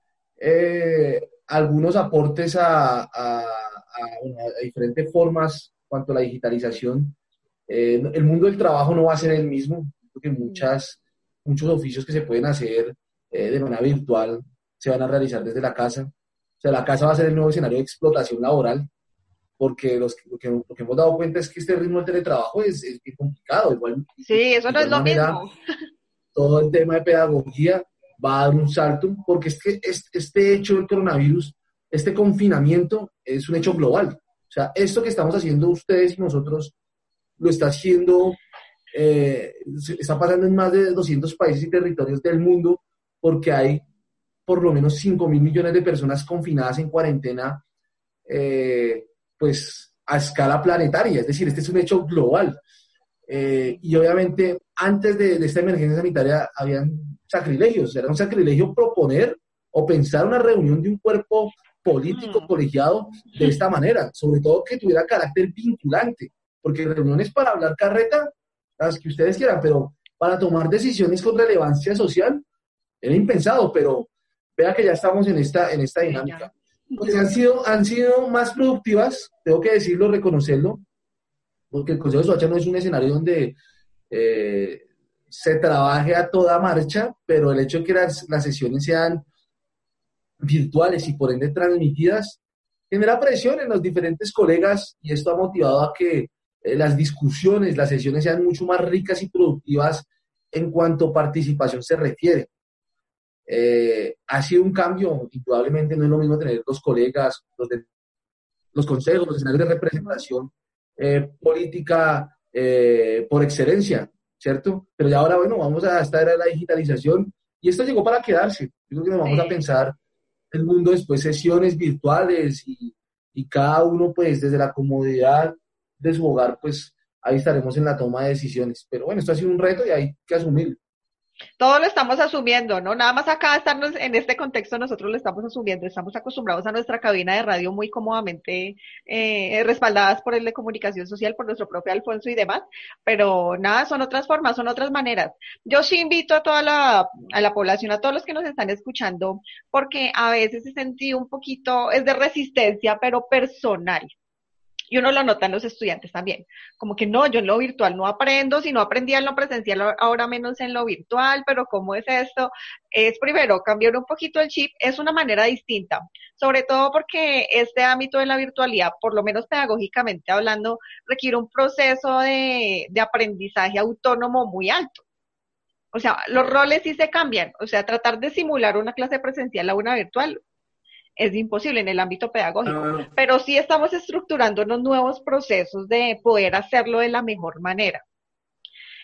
algunos aportes a, a, diferentes formas cuanto a la digitalización. el mundo del trabajo no va a ser el mismo, porque muchas muchos oficios que se pueden hacer eh, de manera virtual se van a realizar desde la casa. O sea, la casa va a ser el nuevo escenario de explotación laboral, porque los, lo, que, lo que hemos dado cuenta es que este ritmo del teletrabajo es, es complicado. Igual, sí, eso no es lo mismo. Todo el tema de pedagogía va a dar un salto, porque es que este, este hecho del coronavirus, este confinamiento, es un hecho global. O sea, esto que estamos haciendo ustedes y nosotros lo está haciendo eh, está pasando en más de 200 países y territorios del mundo porque hay por lo menos 5 mil millones de personas confinadas en cuarentena, eh, pues a escala planetaria, es decir, este es un hecho global. Eh, y obviamente antes de, esta emergencia sanitaria habían sacrilegios, era un sacrilegio proponer o pensar una reunión de un cuerpo político mm. colegiado de esta manera, sobre todo que tuviera carácter vinculante, porque reuniones para hablar carreta las que ustedes quieran, pero para tomar decisiones con relevancia social era impensado, pero vea que ya estamos en esta, en esta dinámica. Pues han sido, han sido más productivas, tengo que decirlo, reconocerlo, porque el Consejo de Soacha no es un escenario donde eh, se trabaje a toda marcha, pero el hecho de que las, las sesiones sean virtuales y por ende transmitidas genera presión en los diferentes colegas y esto ha motivado a que eh, las discusiones, las sesiones sean mucho más ricas y productivas en cuanto a participación se refiere. Eh, ha sido un cambio, indudablemente no es lo mismo tener los colegas, los, los consejos, los escenarios de representación eh, política por excelencia, ¿cierto? Pero ya ahora, bueno, vamos a estar en la digitalización y esto llegó para quedarse. Yo creo que nos vamos a pensar el mundo después, sesiones virtuales y, y cada uno, pues, desde la comodidad de su hogar, pues ahí estaremos en la toma de decisiones. Pero bueno, esto ha sido un reto y hay que asumirlo. Todo lo estamos asumiendo, ¿no? Nada más acá estarnos en este contexto nosotros lo estamos asumiendo, estamos acostumbrados a nuestra cabina de radio muy cómodamente eh, respaldadas por el de comunicación social, por nuestro propio Alfonso y demás, pero nada, son otras formas, son otras maneras. Yo sí invito a toda la, a la población, a todos los que nos están escuchando, porque a veces he sentido un poquito, es de resistencia, pero personal y uno lo nota en los estudiantes también, como que no, yo en lo virtual no aprendo, si no aprendía en lo presencial, ahora menos en lo virtual, pero ¿cómo es esto? Es primero cambiar un poquito el chip, es una manera distinta, sobre todo porque este ámbito de la virtualidad, por lo menos pedagógicamente hablando, requiere un proceso de, de aprendizaje autónomo muy alto. O sea, los roles sí se cambian. O sea, tratar de simular una clase presencial a una virtual es imposible en el ámbito pedagógico, ah. pero sí estamos estructurando unos nuevos procesos de poder hacerlo de la mejor manera.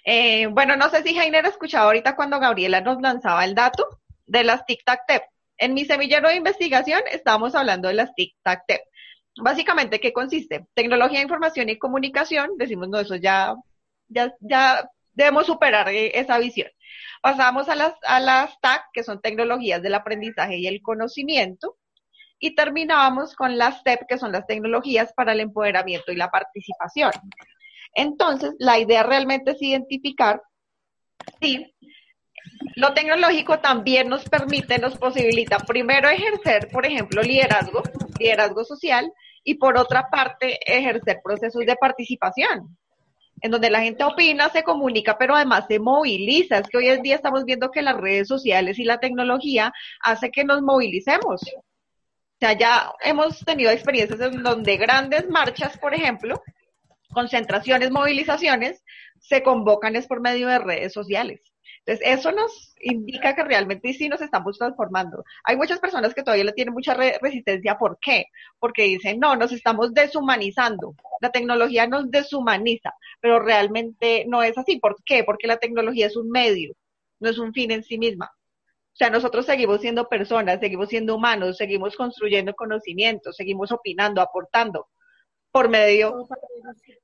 Eh, bueno, no sé si Jainer ha escuchado ahorita cuando Gabriela nos lanzaba el dato de las Tic-Tac-Tep. En mi semillero de investigación estábamos hablando de las Tic-Tac-Tep. Básicamente, ¿qué consiste? Tecnología, información y comunicación. Decimos, no, eso ya, ya, ya debemos superar eh, esa visión. Pasamos a las, a las TAC, que son tecnologías del aprendizaje y el conocimiento y terminábamos con las TEP, que son las tecnologías para el empoderamiento y la participación. Entonces, la idea realmente es identificar Sí, lo tecnológico también nos permite, nos posibilita primero ejercer, por ejemplo, liderazgo, liderazgo social, y por otra parte ejercer procesos de participación, en donde la gente opina, se comunica, pero además se moviliza. Es que hoy en día estamos viendo que las redes sociales y la tecnología hace que nos movilicemos. O sea, ya hemos tenido experiencias en donde grandes marchas, por ejemplo, concentraciones, movilizaciones, se convocan es por medio de redes sociales. Entonces, eso nos indica que realmente sí nos estamos transformando. Hay muchas personas que todavía le tienen mucha resistencia. ¿Por qué? Porque dicen, no, nos estamos deshumanizando. La tecnología nos deshumaniza, pero realmente no es así. ¿Por qué? Porque la tecnología es un medio, no es un fin en sí misma. O sea, nosotros seguimos siendo personas, seguimos siendo humanos, seguimos construyendo conocimientos, seguimos opinando, aportando por medio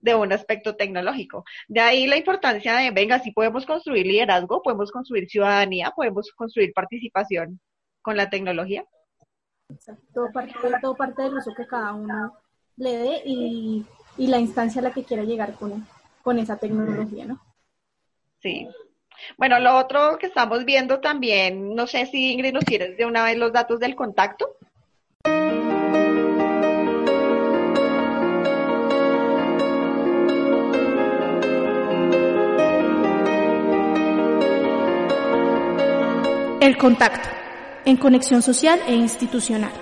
de un aspecto tecnológico. De ahí la importancia de, venga, si podemos construir liderazgo, podemos construir ciudadanía, podemos construir participación con la tecnología. Todo parte, todo parte del uso que cada uno le dé y, y la instancia a la que quiera llegar con, con esa tecnología, ¿no? Sí. Bueno, lo otro que estamos viendo también, no sé si Ingrid nos quieres de una vez los datos del contacto. El contacto, en conexión social e institucional.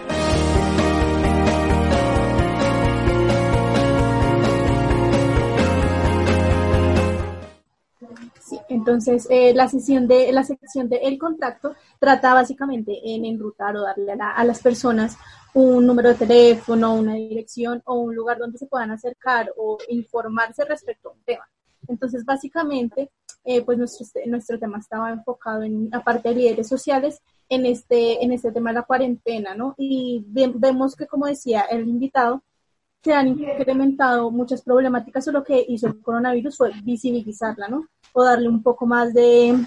Entonces eh, la sesión de la sección de El contacto trata básicamente en enrutar o darle a, a las personas un número de teléfono, una dirección o un lugar donde se puedan acercar o informarse respecto a un tema. Entonces, básicamente, eh, pues nuestro, nuestro tema estaba enfocado en, aparte de líderes sociales, en este, en este tema de la cuarentena, ¿no? Y vemos que, como decía el invitado, se han incrementado muchas problemáticas o lo que hizo el coronavirus fue visibilizarla, ¿no? O darle un poco más de,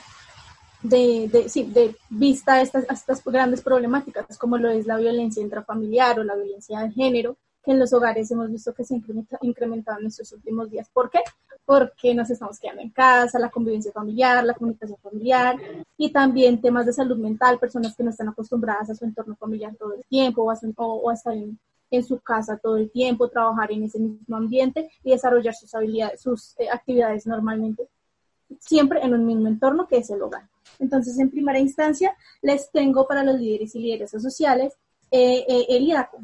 de, sí, de vista a estas, estas grandes problemáticas, como lo es la violencia intrafamiliar o la violencia de género, que en los hogares hemos visto que se ha incrementado en estos últimos días. ¿Por qué? Porque nos estamos quedando en casa, la convivencia familiar, la comunicación familiar y también temas de salud mental, personas que no están acostumbradas a su entorno familiar todo el tiempo o a, o, estar en, en, su casa todo el tiempo, trabajar en ese mismo ambiente y desarrollar sus habilidades, sus eh, actividades normalmente, siempre en un mismo entorno que es el hogar. Entonces, en primera instancia, les tengo para los líderes y lideresas sociales eh, eh, el IACO,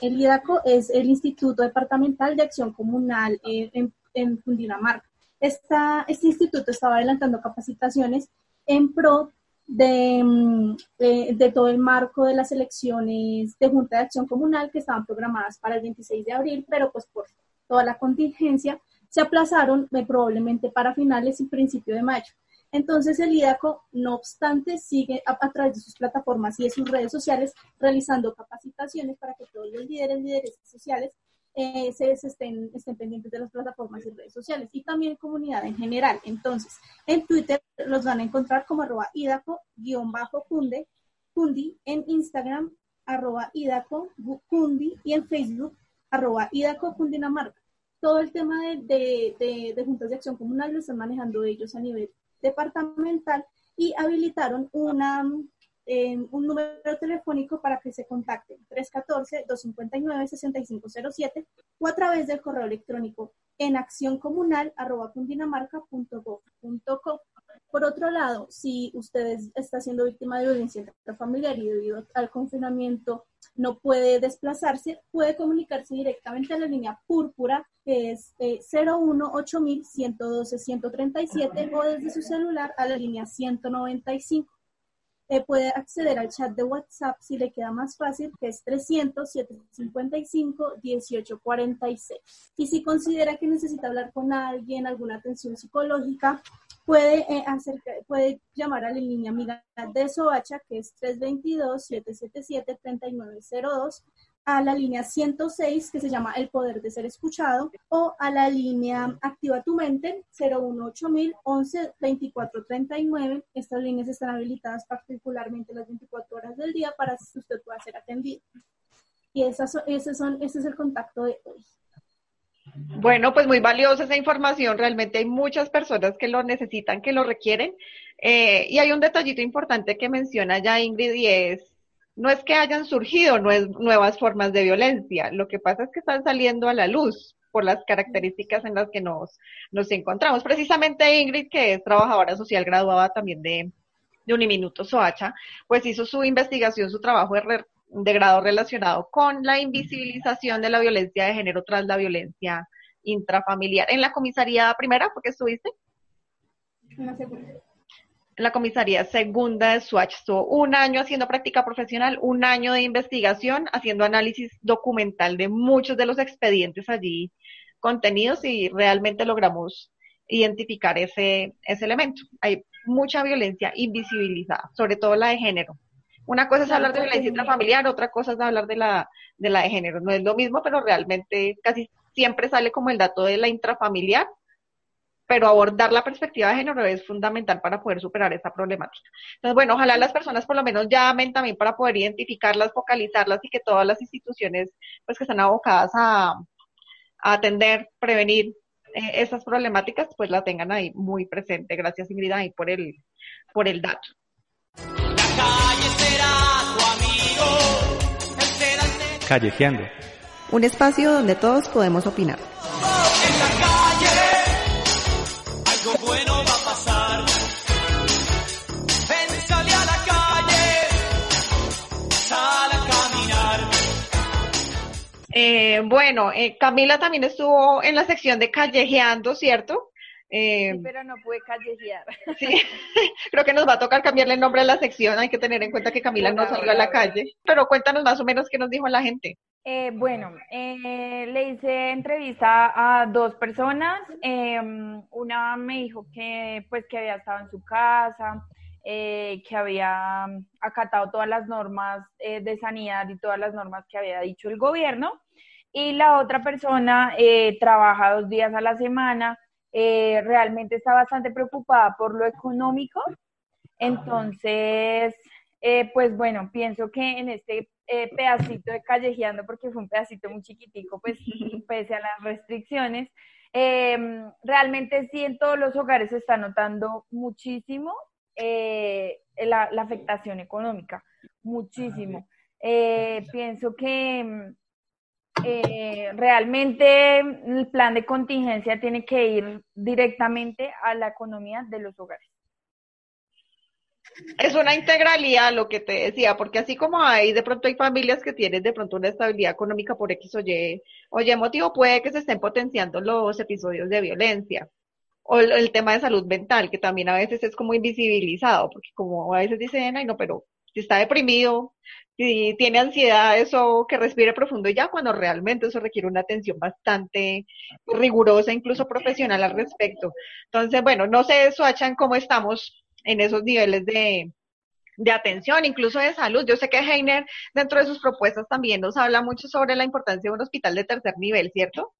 el IDACO es el Instituto Departamental de Acción Comunal en, en Cundinamarca. este instituto estaba adelantando capacitaciones en pro de, de, todo el marco de las elecciones de Junta de Acción Comunal que estaban programadas para el 26 de abril, pero pues por toda la contingencia se aplazaron eh, probablemente para finales y principio de mayo. Entonces el IDACO, no obstante, sigue a, través de sus plataformas y de sus redes sociales realizando capacitaciones para que todos los líderes, líderes sociales eh, se, estén, pendientes de las plataformas y redes sociales y también comunidad en general. Entonces, en Twitter los van a encontrar como arroba idaco-kunde, kundi, en Instagram arroba idaco kundi y en Facebook arroba idaco kundinamarca. Todo el tema de juntas de acción comunal lo están manejando ellos a nivel departamental y habilitaron una, un número telefónico para que se contacten 314-259-6507 o a través del correo electrónico en accioncomunal.gov.co. Por otro lado, si usted está siendo víctima de violencia intrafamiliar y debido al confinamiento no puede desplazarse, puede comunicarse directamente a la línea púrpura, que es eh, 018-112-137, o desde su celular a la línea 195. Eh, puede acceder al chat de WhatsApp si le queda más fácil, que es 300-755-1846. Y si considera que necesita hablar con alguien, alguna atención psicológica, puede, eh, puede llamar a la línea amiga de Soacha, que es 322-777-3902, a la línea 106, que se llama El Poder de Ser Escuchado, o a la línea Activa tu Mente, 018000 11 2439. Estas líneas están habilitadas particularmente las 24 horas del día para que usted pueda ser atendido. Y esas, ese, son, ese es el contacto de hoy. Bueno, pues muy valiosa esa información. Realmente hay muchas personas que lo necesitan, que lo requieren. Eh, y hay un detallito importante que menciona ya Ingrid y es, no es que hayan surgido nuevas formas de violencia, lo que pasa es que están saliendo a la luz por las características en las que nos, nos encontramos. Precisamente Ingrid, que es trabajadora social graduada también de, de Uniminuto Soacha, pues hizo su investigación, su trabajo de, de grado relacionado con la invisibilización de la violencia de género tras la violencia intrafamiliar. ¿En la comisaría primera porque estuviste? En segunda. En la comisaría segunda de Swatch estuvo un año haciendo práctica profesional, un año de investigación, haciendo análisis documental de muchos de los expedientes allí contenidos y realmente logramos identificar ese, ese elemento. Hay mucha violencia invisibilizada, sobre todo la de género. Una cosa es hablar de violencia intrafamiliar, otra cosa es hablar de la, de la de género. No es lo mismo, pero realmente casi siempre sale como el dato de la intrafamiliar, pero abordar la perspectiva de género es fundamental para poder superar esa problemática. Entonces, bueno, ojalá las personas por lo menos llamen también para poder identificarlas, focalizarlas y que todas las instituciones pues que están abocadas a, atender, prevenir eh, esas problemáticas, pues la tengan ahí muy presente. Gracias Ingrid ahí por el, por el dato. Callejeando. Un espacio donde todos podemos opinar. Eh, bueno, eh, Camila también estuvo en la sección de callejeando, ¿cierto? Eh, Sí, pero no pude callejear. Sí, creo que nos va a tocar cambiarle el nombre a la sección. Hay que tener en cuenta que Camila no salió a la calle. Pero cuéntanos más o menos qué nos dijo la gente. Eh, bueno, eh, le hice entrevista a dos personas. Eh, una me dijo que, pues, que había estado en su casa, eh, que había acatado todas las normas eh, de sanidad y todas las normas que había dicho el gobierno. Y la otra persona eh, trabaja dos días a la semana. eh, realmente está bastante preocupada por lo económico. Entonces, eh, pues bueno, pienso que en este pedacito de callejeando, porque fue un pedacito muy chiquitico, pues pese a las restricciones, eh, realmente sí en todos los hogares se está notando muchísimo la, la afectación económica, muchísimo. Pienso que mm, eh, realmente el plan de contingencia tiene que ir directamente a la economía de los hogares. Es una integralidad lo que te decía, porque así como hay, de pronto hay familias que tienen de pronto una estabilidad económica por X o Y, o motivo, puede que se estén potenciando los episodios de violencia. O el, el tema de salud mental, que también a veces es como invisibilizado, porque como a veces dicen, ay no, pero si está deprimido, si tiene ansiedad, eso que respire profundo ya, cuando realmente eso requiere una atención bastante rigurosa, incluso profesional al respecto. Entonces, bueno, no sé, Suachan, cómo estamos en esos niveles de, de atención, incluso de salud. Yo sé que Heiner, dentro de sus propuestas, también nos habla mucho sobre la importancia de un hospital de tercer nivel, ¿cierto?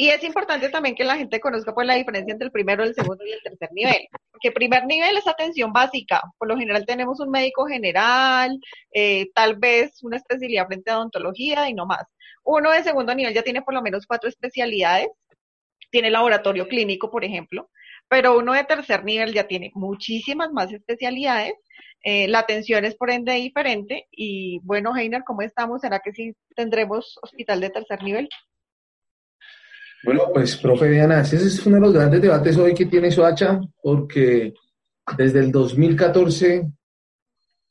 Y es importante también que la gente conozca pues la diferencia entre el primero, el segundo y el tercer nivel. Porque primer nivel es atención básica. Por lo general tenemos un médico general, eh, tal vez una especialidad frente a odontología y no más. Uno de segundo nivel ya tiene por lo menos cuatro especialidades. Tiene laboratorio clínico, por ejemplo. Pero uno de tercer nivel ya tiene muchísimas más especialidades. Eh, la atención es por ende diferente. Y bueno, Heiner, ¿cómo estamos? ¿Será que sí tendremos hospital de tercer nivel? Bueno, pues, profe Diana, ese es uno de los grandes debates hoy que tiene Soacha, porque desde el 2014,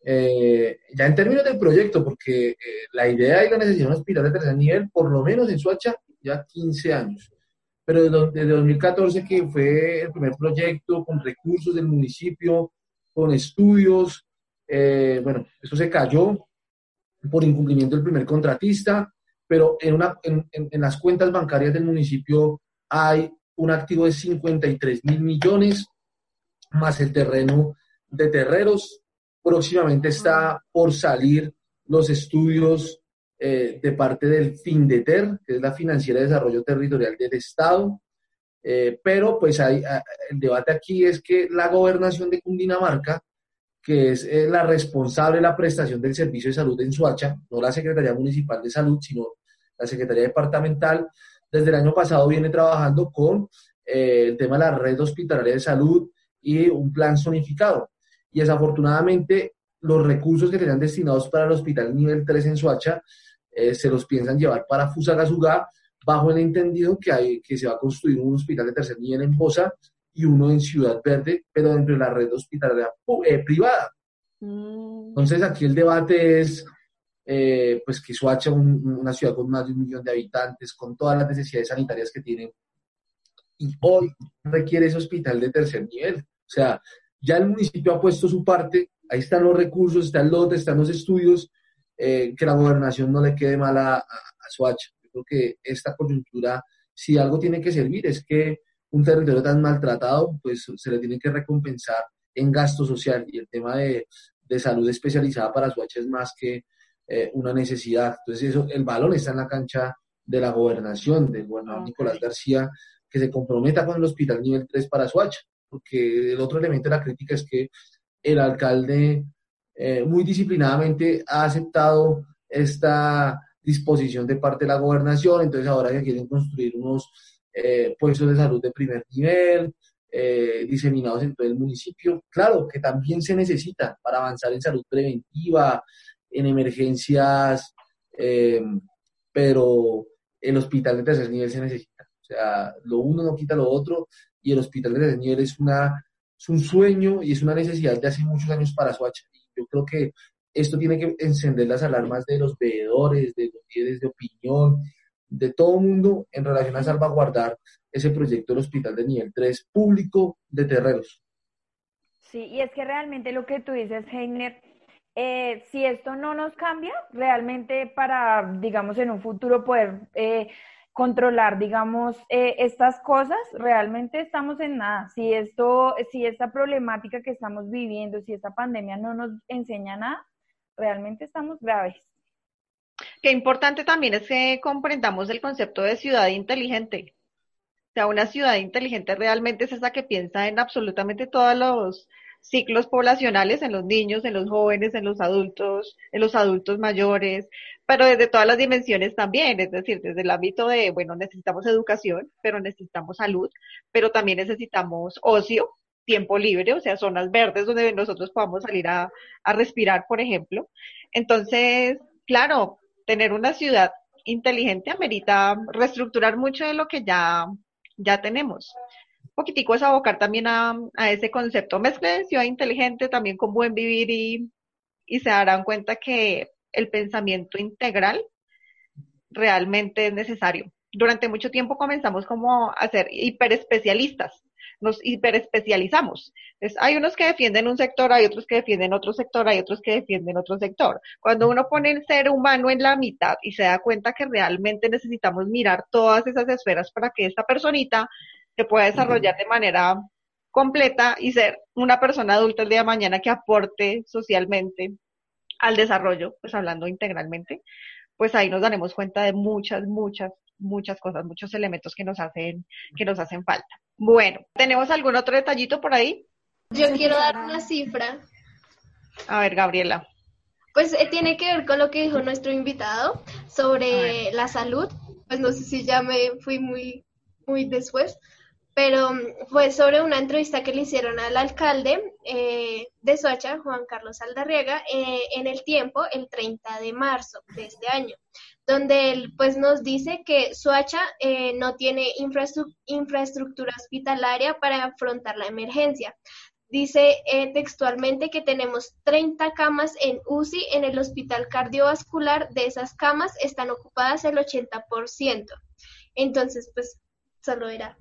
eh, ya en términos del proyecto, porque eh, la idea y la necesidad de un hospital de tercer nivel, por lo menos en Soacha, ya 15 años. Pero desde, desde 2014, que fue el primer proyecto con recursos del municipio, con estudios, eh, bueno, eso se cayó por incumplimiento del primer contratista, pero en, una, en, en, en, las cuentas bancarias del municipio hay un activo de 53 mil millones, más el terreno de terreros. Próximamente está por salir los estudios eh, de parte del FINDETER, que es la Financiera de Desarrollo Territorial del Estado. Eh, pero pues hay, el debate aquí es que la gobernación de Cundinamarca que es eh, la responsable de la prestación del servicio de salud en Suacha, no la Secretaría Municipal de Salud, sino la Secretaría Departamental, desde el año pasado viene trabajando con eh, el tema de la red hospitalaria de salud y un plan zonificado. Y desafortunadamente los recursos que tenían destinados para el hospital nivel 3 en Soacha eh, se los piensan llevar para Fusagasugá bajo el entendido que, hay, que se va a construir un hospital de tercer nivel en Poza y uno en Ciudad Verde, pero dentro de la red hospitalaria eh, privada. Mm. Entonces aquí el debate es eh, pues que Soacha, una ciudad con más de un millón de habitantes, con todas las necesidades sanitarias que tiene, y hoy requiere ese hospital de tercer nivel. O sea, ya el municipio ha puesto su parte, ahí están los recursos, está el lote, están los estudios, eh, que la gobernación no le quede mal a, a, Soacha. Yo creo que esta coyuntura, si algo tiene que servir, es que un territorio tan maltratado, pues se le tiene que recompensar en gasto social y el tema de, de salud especializada para Soacha es más que eh, una necesidad. Entonces, eso, el balón está en la cancha de la gobernación, del gobernador Nicolás García, que se comprometa con el hospital nivel 3 para Soacha, porque el otro elemento de la crítica es que el alcalde eh, muy disciplinadamente ha aceptado esta disposición de parte de la gobernación, entonces ahora que quieren construir unos eh, puestos de salud de primer nivel, eh, diseminados en todo el municipio, claro que también se necesita para avanzar en salud preventiva, en emergencias, pero el hospital de tercer nivel se necesita. O sea, lo uno no quita lo otro y el hospital de tercer nivel es, una, es un sueño y es una necesidad de hace muchos años para Soacha yo creo que esto tiene que encender las alarmas de los veedores, de los líderes de opinión, de todo el mundo en relación a salvaguardar ese proyecto del hospital de nivel 3 público de terreros. Sí, y es que realmente lo que tú dices, Heiner, eh, si esto no nos cambia, realmente para, digamos, en un futuro poder eh, controlar, digamos, eh, estas cosas, realmente estamos en nada. Si esto, si esta problemática que estamos viviendo, si esta pandemia no nos enseña nada, realmente estamos graves. Qué importante también es que comprendamos el concepto de ciudad inteligente. O sea, una ciudad inteligente realmente es esa que piensa en absolutamente todos los ciclos poblacionales en los niños, en los jóvenes, en los adultos, en los adultos mayores, pero desde todas las dimensiones también, es decir, desde el ámbito de, bueno, necesitamos educación, pero necesitamos salud, pero también necesitamos ocio, tiempo libre, o sea, zonas verdes donde nosotros podamos salir a, a respirar, por ejemplo. Entonces, claro, tener una ciudad inteligente amerita reestructurar mucho de lo que ya, ya tenemos poquitico es abocar también a, ese concepto. Mezcla de ciudad inteligente también con buen vivir y, y se darán cuenta que el pensamiento integral realmente es necesario. Durante mucho tiempo comenzamos como a ser hiperespecialistas, nos hiperespecializamos. Entonces, hay unos que defienden un sector, hay otros que defienden otro sector, hay otros que defienden otro sector. Cuando uno pone el ser humano en la mitad y se da cuenta que realmente necesitamos mirar todas esas esferas para que esta personita se pueda desarrollar de manera completa y ser una persona adulta el día de mañana que aporte socialmente al desarrollo, pues hablando integralmente, pues ahí nos daremos cuenta de muchas, muchas, muchas cosas, muchos elementos que nos hacen, que nos hacen falta. Bueno, ¿tenemos algún otro detallito por ahí? Yo quiero dar una cifra. A ver, Gabriela. Pues eh, tiene que ver con lo que dijo nuestro invitado sobre la salud. Pues no sé si ya me fui muy, muy después, pero mm, fue sobre una entrevista que le hicieron al alcalde eh, de Soacha, Juan Carlos Aldarriaga, eh, en el tiempo, el 30 de marzo de este año, donde él pues nos dice que Soacha eh, no tiene infraestructura hospitalaria para afrontar la emergencia. Dice textualmente que tenemos 30 camas en UCI en el hospital cardiovascular, de esas camas están ocupadas el 80%. Entonces, pues solo era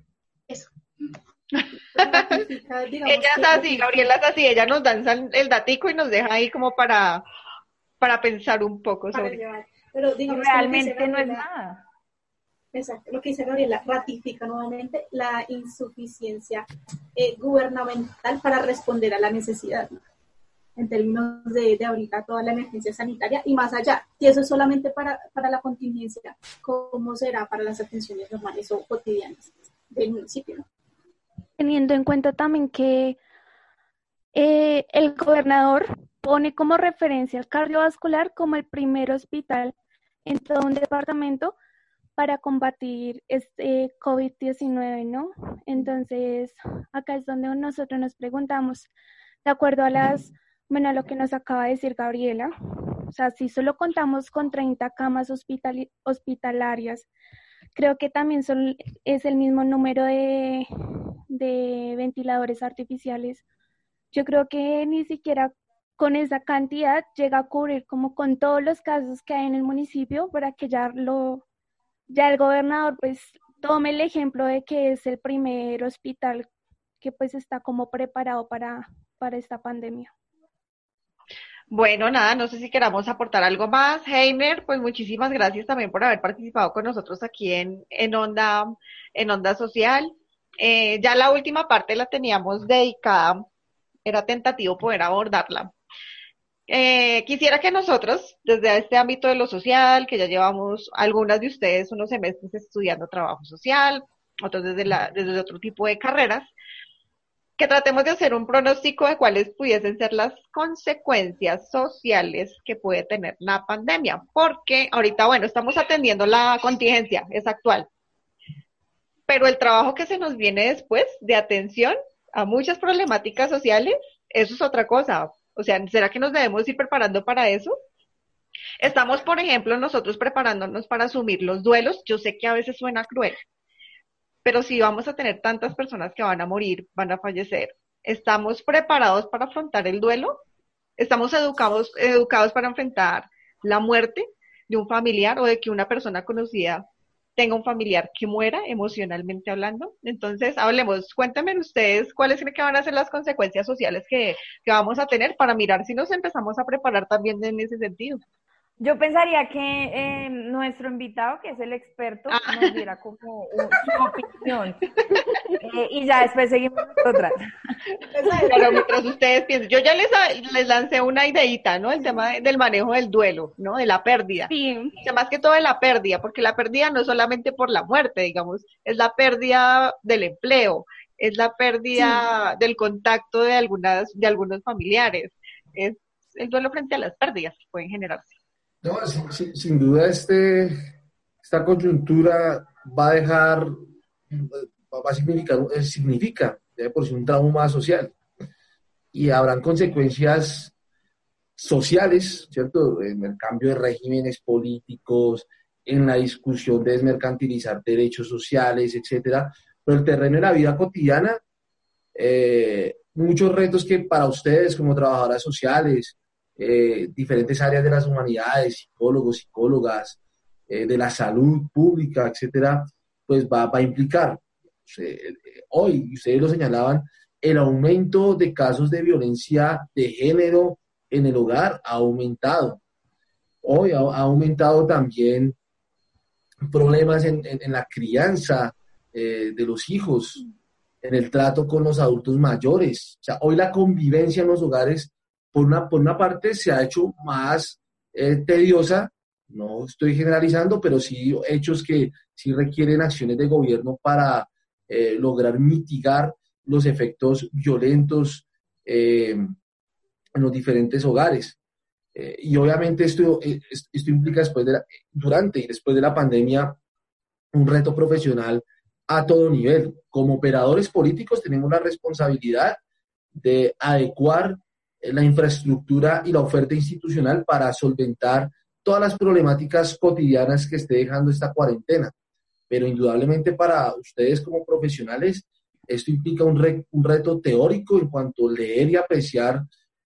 ella es así, Gabriela es así, ella nos danza el datico y nos deja ahí como para, para pensar un poco sobre. Pero digamos realmente no es nada. Exacto, lo que dice Gabriela ratifica nuevamente la insuficiencia eh, gubernamental para responder a la necesidad, en términos de, de, ahorita toda la emergencia sanitaria y más allá. Y eso es solamente para, para la contingencia, ¿cómo será para las atenciones normales o cotidianas? del municipio. Teniendo en cuenta también que eh, el gobernador pone como referencia al cardiovascular como el primer hospital en todo un departamento, para combatir este COVID-19, ¿no? Entonces, acá es donde nosotros nos preguntamos, de acuerdo a las, bueno, a lo que nos acaba de decir Gabriela, o sea, si solo contamos con 30 camas hospitalarias, creo que también son, es el mismo número de, de ventiladores artificiales. Yo creo que ni siquiera con esa cantidad llega a cubrir como con todos los casos que hay en el municipio para que ya lo ya el gobernador pues tome el ejemplo de que es el primer hospital que pues está como preparado para, para esta pandemia. Bueno, nada, no sé si queramos aportar algo más. Heimer, pues muchísimas gracias también por haber participado con nosotros aquí en, en Onda, en Onda Social. Eh, ya la última parte la teníamos dedicada, era tentativo poder abordarla. Eh, quisiera que nosotros, desde este ámbito de lo social, que ya llevamos algunas de ustedes unos semestres estudiando trabajo social, otros desde, la, desde otro tipo de carreras, que tratemos de hacer un pronóstico de cuáles pudiesen ser las consecuencias sociales que puede tener la pandemia, porque ahorita, bueno, estamos atendiendo la contingencia, es actual, pero el trabajo que se nos viene después de atención a muchas problemáticas sociales, eso es otra cosa, o sea, ¿será que nos debemos ir preparando para eso? Estamos, por ejemplo, nosotros preparándonos para asumir los duelos. Yo sé que a veces suena cruel, pero si vamos a tener tantas personas que van a morir, van a fallecer, ¿estamos preparados para afrontar el duelo? ¿Estamos educados, educados para enfrentar la muerte de un familiar o de que una persona conocida tenga un familiar que muera emocionalmente hablando. Entonces, hablemos, cuéntenme ustedes cuáles creen que van a ser las consecuencias sociales que, que vamos a tener para mirar si nos empezamos a preparar también en ese sentido. Yo pensaría que eh, nuestro invitado, que es el experto, ah. nos diera como su opinión. Eh, y ya después seguimos nosotras. Pero mientras ustedes piensen, yo ya les, les lancé una ideita, ¿no? El tema del manejo del duelo, ¿no? De la pérdida. Sí. más que todo de la pérdida, porque la pérdida no es solamente por la muerte, digamos, es la pérdida del empleo, es la pérdida del contacto de algunas, de algunos familiares, es el duelo frente a las pérdidas que pueden generarse. No, sin, duda este, esta coyuntura va a dejar, va a significar, eh, significa por sí un trauma social y habrán consecuencias sociales, ¿cierto? En el cambio de regímenes políticos, en la discusión de desmercantilizar derechos sociales, etcétera. Pero el terreno de la vida cotidiana, eh, muchos retos que para ustedes como trabajadoras sociales, eh, diferentes áreas de las humanidades, psicólogos, psicólogas, eh, de la salud pública, etcétera, pues va, a implicar. Eh, hoy, ustedes lo señalaban, el aumento de casos de violencia de género en el hogar ha aumentado. Hoy ha, aumentado también problemas en, la crianza de los hijos, en el trato con los adultos mayores. O sea, hoy la convivencia en los hogares por una, por una parte se ha hecho más eh, tediosa, no estoy generalizando, pero sí hechos que sí requieren acciones de gobierno para eh, lograr mitigar los efectos violentos eh, en los diferentes hogares. y obviamente esto, esto implica después de durante y después de la pandemia un reto profesional a todo nivel. Como operadores políticos tenemos la responsabilidad de adecuar la infraestructura y la oferta institucional para solventar todas las problemáticas cotidianas que esté dejando esta cuarentena. Pero indudablemente para ustedes como profesionales, esto implica un, un reto teórico en cuanto a leer y apreciar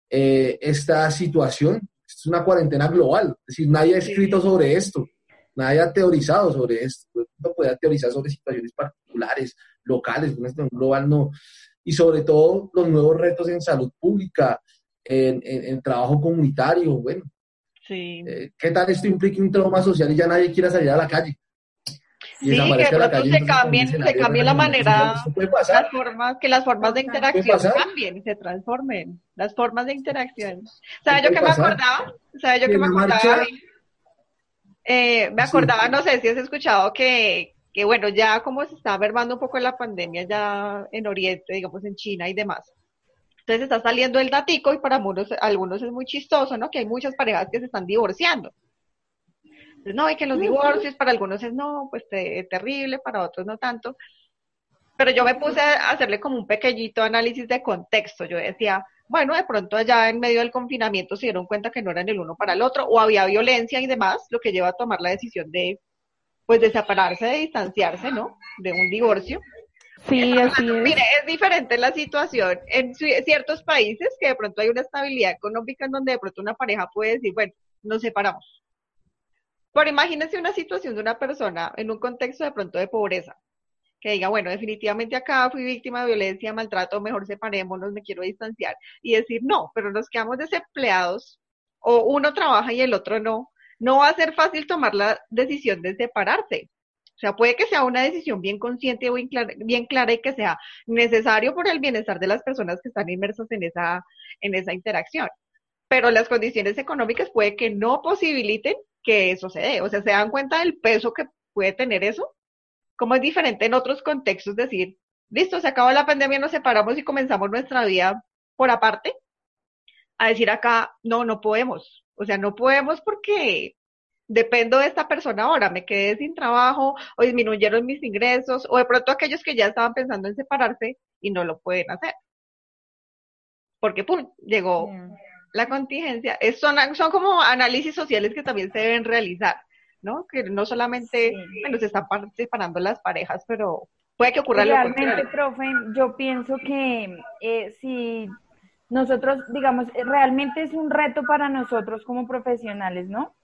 eh, esta situación. Es una cuarentena global, es decir, nadie ha escrito sobre esto, nadie ha teorizado sobre esto. No puede teorizar sobre situaciones particulares, locales, una situación global no. Y sobre todo los nuevos retos en salud pública, en, trabajo comunitario, bueno. Sí. Eh, ¿Qué tal esto implica un trauma social y ya nadie quiera salir a la calle? sí, que de pronto se cambien, se cambie la manera, las formas, que las formas de interacción cambien, se transformen, las formas de interacción. ¿Sabes yo que me acordaba? ¿Sabes yo que me acordaba? Eh, me acordaba, no sé si has escuchado que, que, bueno, ya como se está mermando un poco la pandemia ya en Oriente, digamos en China y demás, entonces está saliendo el datico y para algunos, algunos es muy chistoso, ¿no? Que hay muchas parejas que se están divorciando. no, hay que los divorcios para algunos es no, pues terrible, para otros no tanto. Pero yo me puse a hacerle como un pequeñito análisis de contexto. Yo decía, bueno, de pronto allá en medio del confinamiento se dieron cuenta que no eran el uno para el otro, o había violencia y demás, lo que lleva a tomar la decisión de, pues, de separarse, de distanciarse, ¿no? De un divorcio. Sí, así es. Mire, es diferente la situación en ciertos países que de pronto hay una estabilidad económica en donde de pronto una pareja puede decir, bueno, nos separamos. Pero imagínense una situación de una persona en un contexto de pronto de pobreza, que diga, bueno, definitivamente acá fui víctima de violencia, maltrato, mejor separémonos, me quiero distanciar, y decir, no, pero nos quedamos desempleados, o uno trabaja y el otro no, no va a ser fácil tomar la decisión de separarse. O sea, puede que sea una decisión bien consciente o bien clara, y que sea necesario por el bienestar de las personas que están inmersas en esa, en esa interacción. Pero las condiciones económicas puede que no posibiliten que eso se dé. O sea, se dan cuenta del peso que puede tener eso. Como es diferente en otros contextos decir, listo, se acabó la pandemia, nos separamos y comenzamos nuestra vida por aparte. A decir acá, no, no podemos. O sea, no podemos porque dependo de esta persona ahora, me quedé sin trabajo o disminuyeron mis ingresos o de pronto aquellos que ya estaban pensando en separarse y no lo pueden hacer. Porque, ¡pum!, llegó la contingencia. Es, son, son como análisis sociales que también se deben realizar, ¿no? Que no solamente, bueno, se están separando las parejas, pero puede que ocurra Realmente, profe, yo pienso que eh, si nosotros, digamos, realmente es un reto para nosotros como profesionales, ¿no?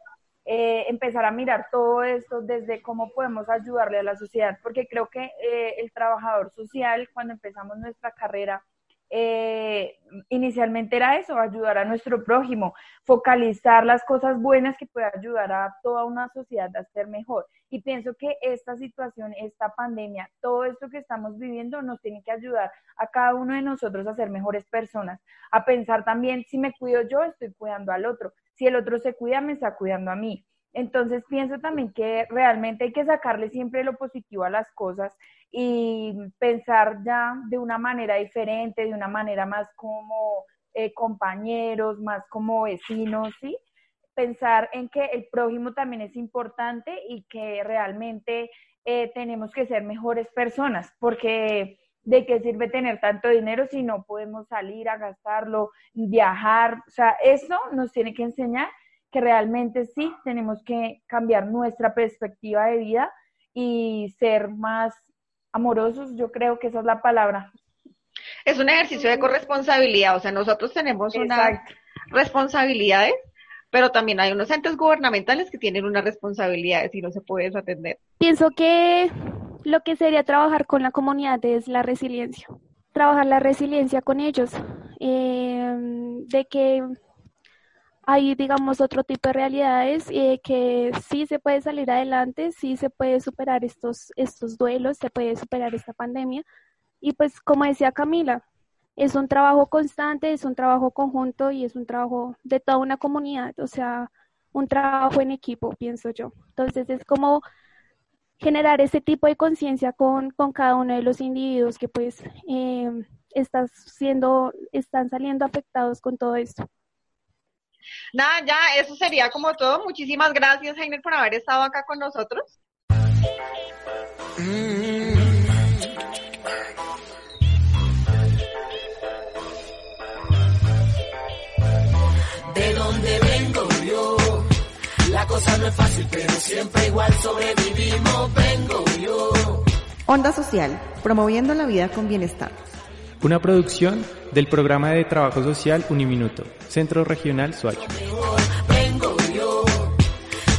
Eh, empezar a mirar todo esto desde cómo podemos ayudarle a la sociedad, porque creo que eh, el trabajador social, cuando empezamos nuestra carrera, eh, inicialmente era eso, ayudar a nuestro prójimo, focalizar las cosas buenas que puede ayudar a toda una sociedad a ser mejor. Y pienso que esta situación, esta pandemia, todo esto que estamos viviendo nos tiene que ayudar a cada uno de nosotros a ser mejores personas, a pensar también, si me cuido yo, estoy cuidando al otro, si el otro se cuida, me está cuidando a mí. Entonces pienso también que realmente hay que sacarle siempre lo positivo a las cosas y pensar ya de una manera diferente, de una manera más como eh, compañeros, más como vecinos, ¿sí? Pensar en que el prójimo también es importante y que realmente eh, tenemos que ser mejores personas, porque ¿de qué sirve tener tanto dinero si no podemos salir a gastarlo, viajar? O sea, eso nos tiene que enseñar que realmente sí tenemos que cambiar nuestra perspectiva de vida y ser más amorosos, yo creo que esa es la palabra. Es un ejercicio de corresponsabilidad, o sea, nosotros tenemos unas responsabilidades, pero también hay unos entes gubernamentales que tienen unas responsabilidades y no se puede desatender. Pienso que lo que sería trabajar con la comunidad es la resiliencia, trabajar la resiliencia con ellos, eh, de que hay, digamos, otro tipo de realidades eh, que sí se puede salir adelante, sí se puede superar estos, estos duelos, se puede superar esta pandemia. Y pues, como decía Camila, es un trabajo constante, es un trabajo conjunto y es un trabajo de toda una comunidad, o sea, un trabajo en equipo, pienso yo. Entonces, es como generar ese tipo de conciencia con, con, cada uno de los individuos que pues eh, siendo, están saliendo afectados con todo esto. Nada, ya, eso sería como todo. Muchísimas gracias, Heiner, por haber estado acá con nosotros. De cosa no es fácil, pero siempre igual sobrevivimos, vengo yo. Onda Social, promoviendo la vida con bienestar. Una producción del programa de trabajo social Uniminuto, Centro Regional Suacho. Vengo yo,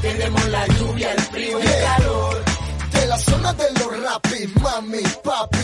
tenemos la lluvia, el frío y el calor. De la zona de los rapis, mami, papi